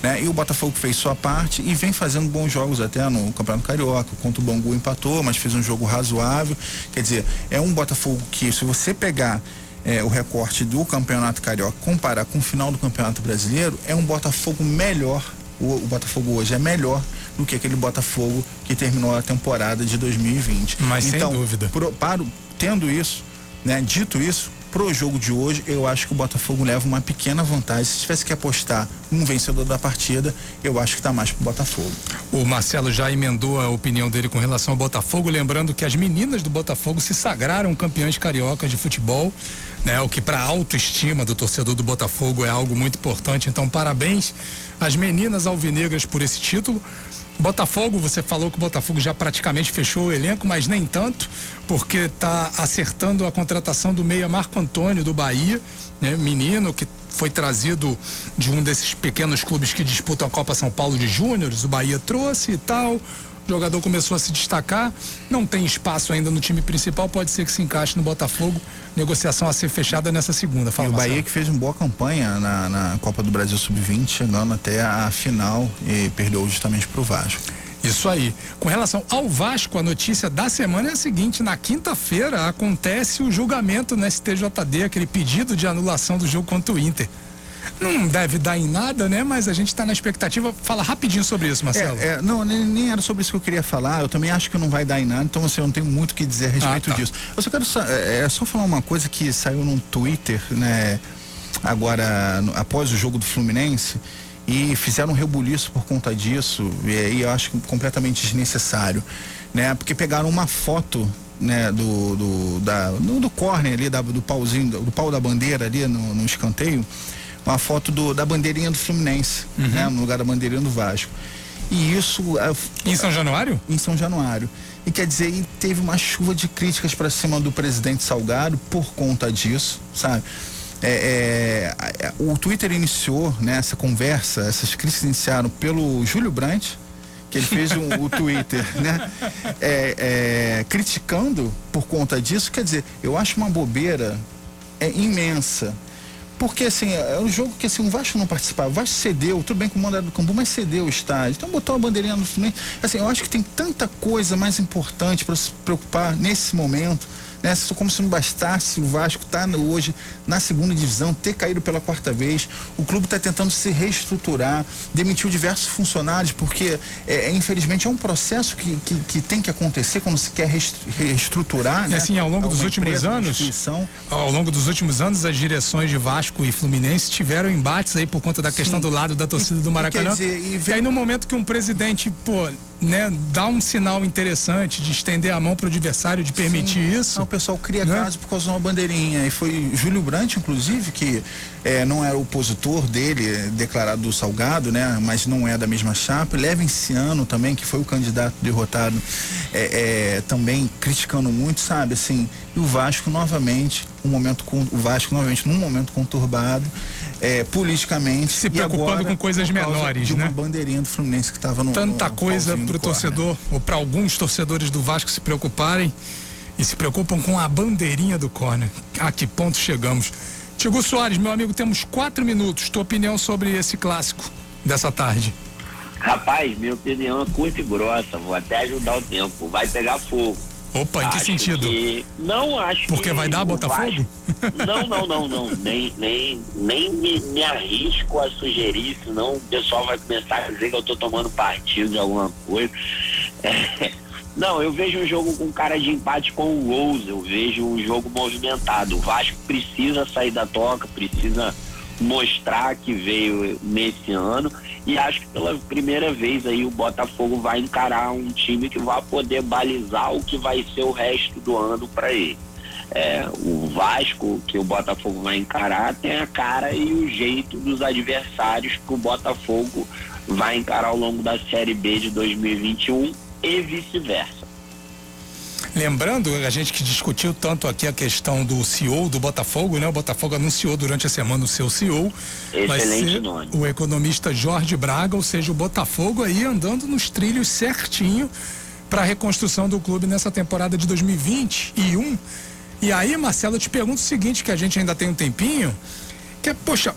Né? E o Botafogo fez sua parte e vem fazendo bons jogos até no Campeonato Carioca. Contra o Bangu empatou, mas fez um jogo razoável. Quer dizer, é um Botafogo que, se você pegar é, o recorte do Campeonato Carioca, comparar com o final do Campeonato Brasileiro, é um Botafogo melhor. O, o Botafogo hoje é melhor do que aquele Botafogo que terminou a temporada de 2020. Mas então, sem dúvida. Pro, para, tendo isso, né, dito isso, pro jogo de hoje, eu acho que o Botafogo leva uma pequena vantagem. Se tivesse que apostar um vencedor da partida, eu acho que está mais pro Botafogo. O Marcelo já emendou a opinião dele com relação ao Botafogo, lembrando que as meninas do Botafogo se sagraram campeãs cariocas de futebol, né? O que para a autoestima do torcedor do Botafogo é algo muito importante. Então, parabéns às meninas alvinegras por esse título. Botafogo, você falou que o Botafogo já praticamente fechou o elenco, mas nem tanto, porque está acertando a contratação do meia Marco Antônio do Bahia, né? menino que foi trazido de um desses pequenos clubes que disputam a Copa São Paulo de Júniores, o Bahia trouxe e tal. O jogador começou a se destacar, não tem espaço ainda no time principal, pode ser que se encaixe no Botafogo. Negociação a ser fechada nessa segunda. Fala, e o Bahia Marcelo. que fez uma boa campanha na, na Copa do Brasil Sub-20, chegando até a final e perdeu justamente para o Vasco. Isso aí. Com relação ao Vasco, a notícia da semana é a seguinte: na quinta-feira acontece o julgamento no STJD, aquele pedido de anulação do jogo contra o Inter. Não deve dar em nada, né? Mas a gente está na expectativa. Fala rapidinho sobre isso, Marcelo. É, é, não, nem, nem, era sobre isso que eu queria falar. Eu também acho que não vai dar em nada, então assim, eu não tenho muito o que dizer a respeito ah, tá. disso. Eu só quero só, é, é, só falar uma coisa que saiu no Twitter, né? Agora, no, após o jogo do Fluminense e fizeram um rebuliço por conta disso, e aí eu acho completamente desnecessário, né? Porque pegaram uma foto né, do, do, da, do, do corner ali, da, do pauzinho, do, do pau da bandeira ali no, no escanteio, uma foto do, da bandeirinha do Fluminense, uhum. né, no lugar da bandeirinha do Vasco. E isso. Em São Januário? Em São Januário. E quer dizer, teve uma chuva de críticas para cima do presidente Salgado por conta disso, sabe? É, é, o Twitter iniciou né, essa conversa, essas críticas iniciaram pelo Júlio Brandt, que ele fez um, o Twitter, *laughs* né? É, é, criticando por conta disso, quer dizer, eu acho uma bobeira é, imensa. Porque assim, é um jogo que assim, o Vasco não participava. O Vasco cedeu, tudo bem com o mandado do Cambu, mas cedeu o estádio. Então botou a bandeirinha no Fluminense. Assim, eu acho que tem tanta coisa mais importante para se preocupar nesse momento né? Como se não bastasse o Vasco estar tá hoje na segunda divisão, ter caído pela quarta vez. O clube está tentando se reestruturar, demitiu diversos funcionários, porque é, é, infelizmente é um processo que, que, que, tem que acontecer quando se quer reestruturar. E né? assim, ao longo dos últimos anos, ao longo dos últimos anos, as direções de Vasco e Fluminense tiveram embates aí por conta da questão Sim. do lado da torcida do Maracanã. Dizer, e, vem... e aí no momento que um presidente, pô, né, dá um sinal interessante de estender a mão para o adversário, de permitir Sim. isso. Pessoal cria né? caso por causa de uma bandeirinha. E foi Júlio Brandt, inclusive, que é, não era opositor dele, declarado do Salgado, né, mas não é da mesma chapa. Leva esse ano também, que foi o candidato derrotado, é, é, também criticando muito, sabe? Assim, e o Vasco novamente, um momento com o Vasco novamente num momento conturbado é, politicamente. Se preocupando agora, com coisas menores, de né? uma bandeirinha do Fluminense que estava no. Tanta no, coisa para o torcedor, ou para alguns torcedores do Vasco se preocuparem e se preocupam com a bandeirinha do corner. A que ponto chegamos? Tiago Soares, meu amigo, temos quatro minutos. Tua opinião sobre esse clássico dessa tarde? Rapaz, minha opinião é curta e grossa. Vou até ajudar o tempo. Vai pegar fogo. Opa, em que Acho sentido? que- não acho Porque que vai dar Botafogo? Vasco- Não, não, não, não. Nem, nem, nem me, me arrisco a sugerir, senão o pessoal vai começar a dizer que eu tô tomando partido de alguma coisa. É, não, eu vejo um jogo com cara de empate com o Wolves, eu vejo um jogo movimentado. O Vasco precisa sair da toca, precisa mostrar que veio nesse ano e acho que pela primeira vez aí o Botafogo vai encarar um time que vai poder balizar o que vai ser o resto do ano para ele. É, o Vasco que o Botafogo vai encarar tem a cara e o jeito dos adversários que o Botafogo vai encarar ao longo da Série B de 2021 e vice-versa. Lembrando, a gente que discutiu tanto aqui a questão do CEO do Botafogo, né? O Botafogo anunciou durante a semana o seu CEO. Excelente nome. o economista Jorge Braga, ou seja, o Botafogo aí andando nos trilhos certinho para a reconstrução do clube nessa temporada de 2021. E aí, Marcelo, eu te pergunto o seguinte, que a gente ainda tem um tempinho, que é, poxa,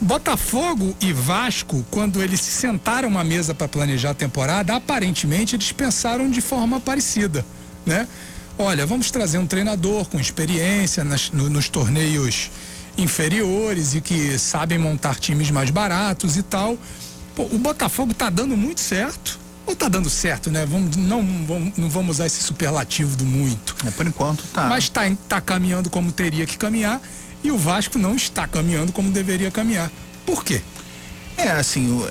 Botafogo e Vasco, quando eles se sentaram à mesa para planejar a temporada, aparentemente eles pensaram de forma parecida, né? Olha, vamos trazer um treinador com experiência nas- no- nos torneios inferiores e que sabem montar times mais baratos e tal. Pô, o Botafogo tá dando muito certo. Ou tá dando certo, né? Vamos, não, vamos, não vamos usar esse superlativo do muito. É, por enquanto tá. Mas está tá caminhando como teria que caminhar e o Vasco não está caminhando como deveria caminhar. Por quê? É, assim,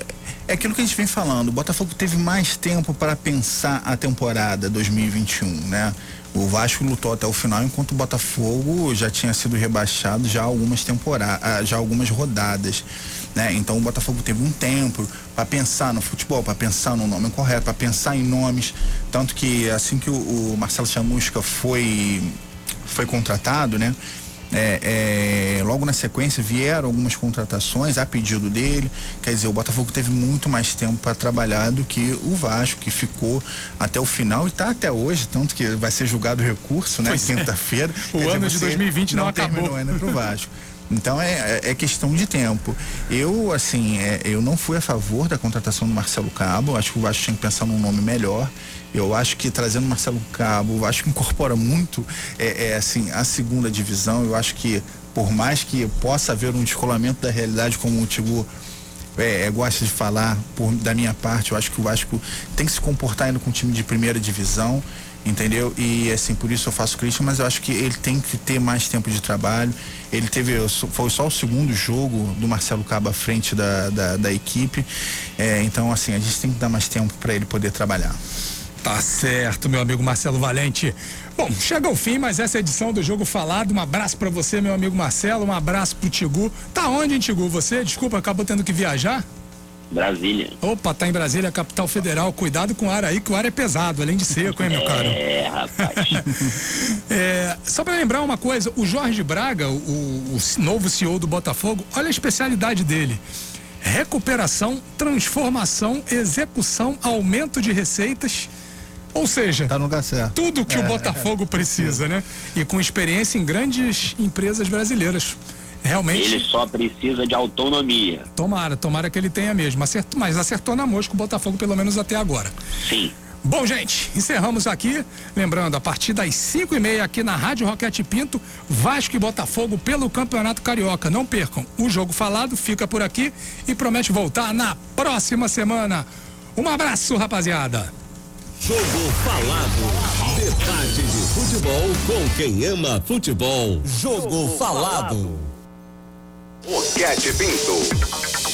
é aquilo que a gente vem falando. O Botafogo teve mais tempo para pensar a temporada 2021, né? O Vasco lutou até o final, enquanto o Botafogo já tinha sido rebaixado já algumas temporadas, já algumas rodadas, né? Então o Botafogo teve um tempo para pensar no futebol, para pensar no nome correto, para pensar em nomes, tanto que assim que o, o Marcelo Chamusca foi foi contratado, né? É, é, logo na sequência vieram algumas contratações a pedido dele. Quer dizer, o Botafogo teve muito mais tempo para trabalhar do que o Vasco, que ficou até o final e está até hoje, tanto que vai ser julgado o recurso, né? É. Quinta-feira. O Quer ano de você 2020 não acabou. terminou ainda pro Vasco. Então é, é- é questão de tempo. Eu, assim, é, eu não fui a favor da contratação do Marcelo Cabo. Acho que o Vasco tinha que pensar num nome melhor. Eu acho que trazendo Marcelo Cabo, o Vasco incorpora muito, é, é, assim, a segunda divisão. Eu acho que, por mais que possa haver um descolamento da realidade, como o Tigu é, é, gosta de falar, por, da minha parte, eu acho que o Vasco tem que se comportar ainda com um time de primeira divisão, entendeu? E assim, por isso eu faço crítica, mas eu acho que ele tem que ter mais tempo de trabalho. Ele teve, foi só o segundo jogo do Marcelo Cabo à frente da, da, da equipe. É, então, assim, a gente tem que dar mais tempo para ele poder trabalhar. Tá certo, meu amigo Marcelo Valente. Bom, chega ao fim, mas essa edição do Jogo Falado. Um abraço pra você, meu amigo Marcelo. Um abraço pro Tigu. Tá onde, hein, Tigu? Você, desculpa, acabou tendo que viajar? Brasília. Opa, tá em Brasília, capital federal. Cuidado com o ar aí, que o ar é pesado, além de seco, hein, meu caro? É, rapaz. *laughs* É, só para lembrar uma coisa, o Jorge Braga, o, o novo CEO do Botafogo, olha a especialidade dele. Recuperação, transformação, execução, aumento de receitas. Ou seja, Tá no lugar certo. tudo que o Botafogo precisa, né? E com experiência em grandes empresas brasileiras. Realmente, Ele só precisa de autonomia. tomara, tomara que ele tenha mesmo. Acertou, mas acertou na mosca o Botafogo, pelo menos até agora. Sim. Bom, gente, encerramos aqui. Lembrando, a partir das 5 e meia aqui na Rádio Roquete Pinto, Vasco e Botafogo pelo Campeonato Carioca. Não percam. O jogo falado fica por aqui e promete voltar na próxima semana. Um abraço, rapaziada. Jogo falado. Debate de futebol com quem ama futebol. Jogo falado. Roquete Pinto.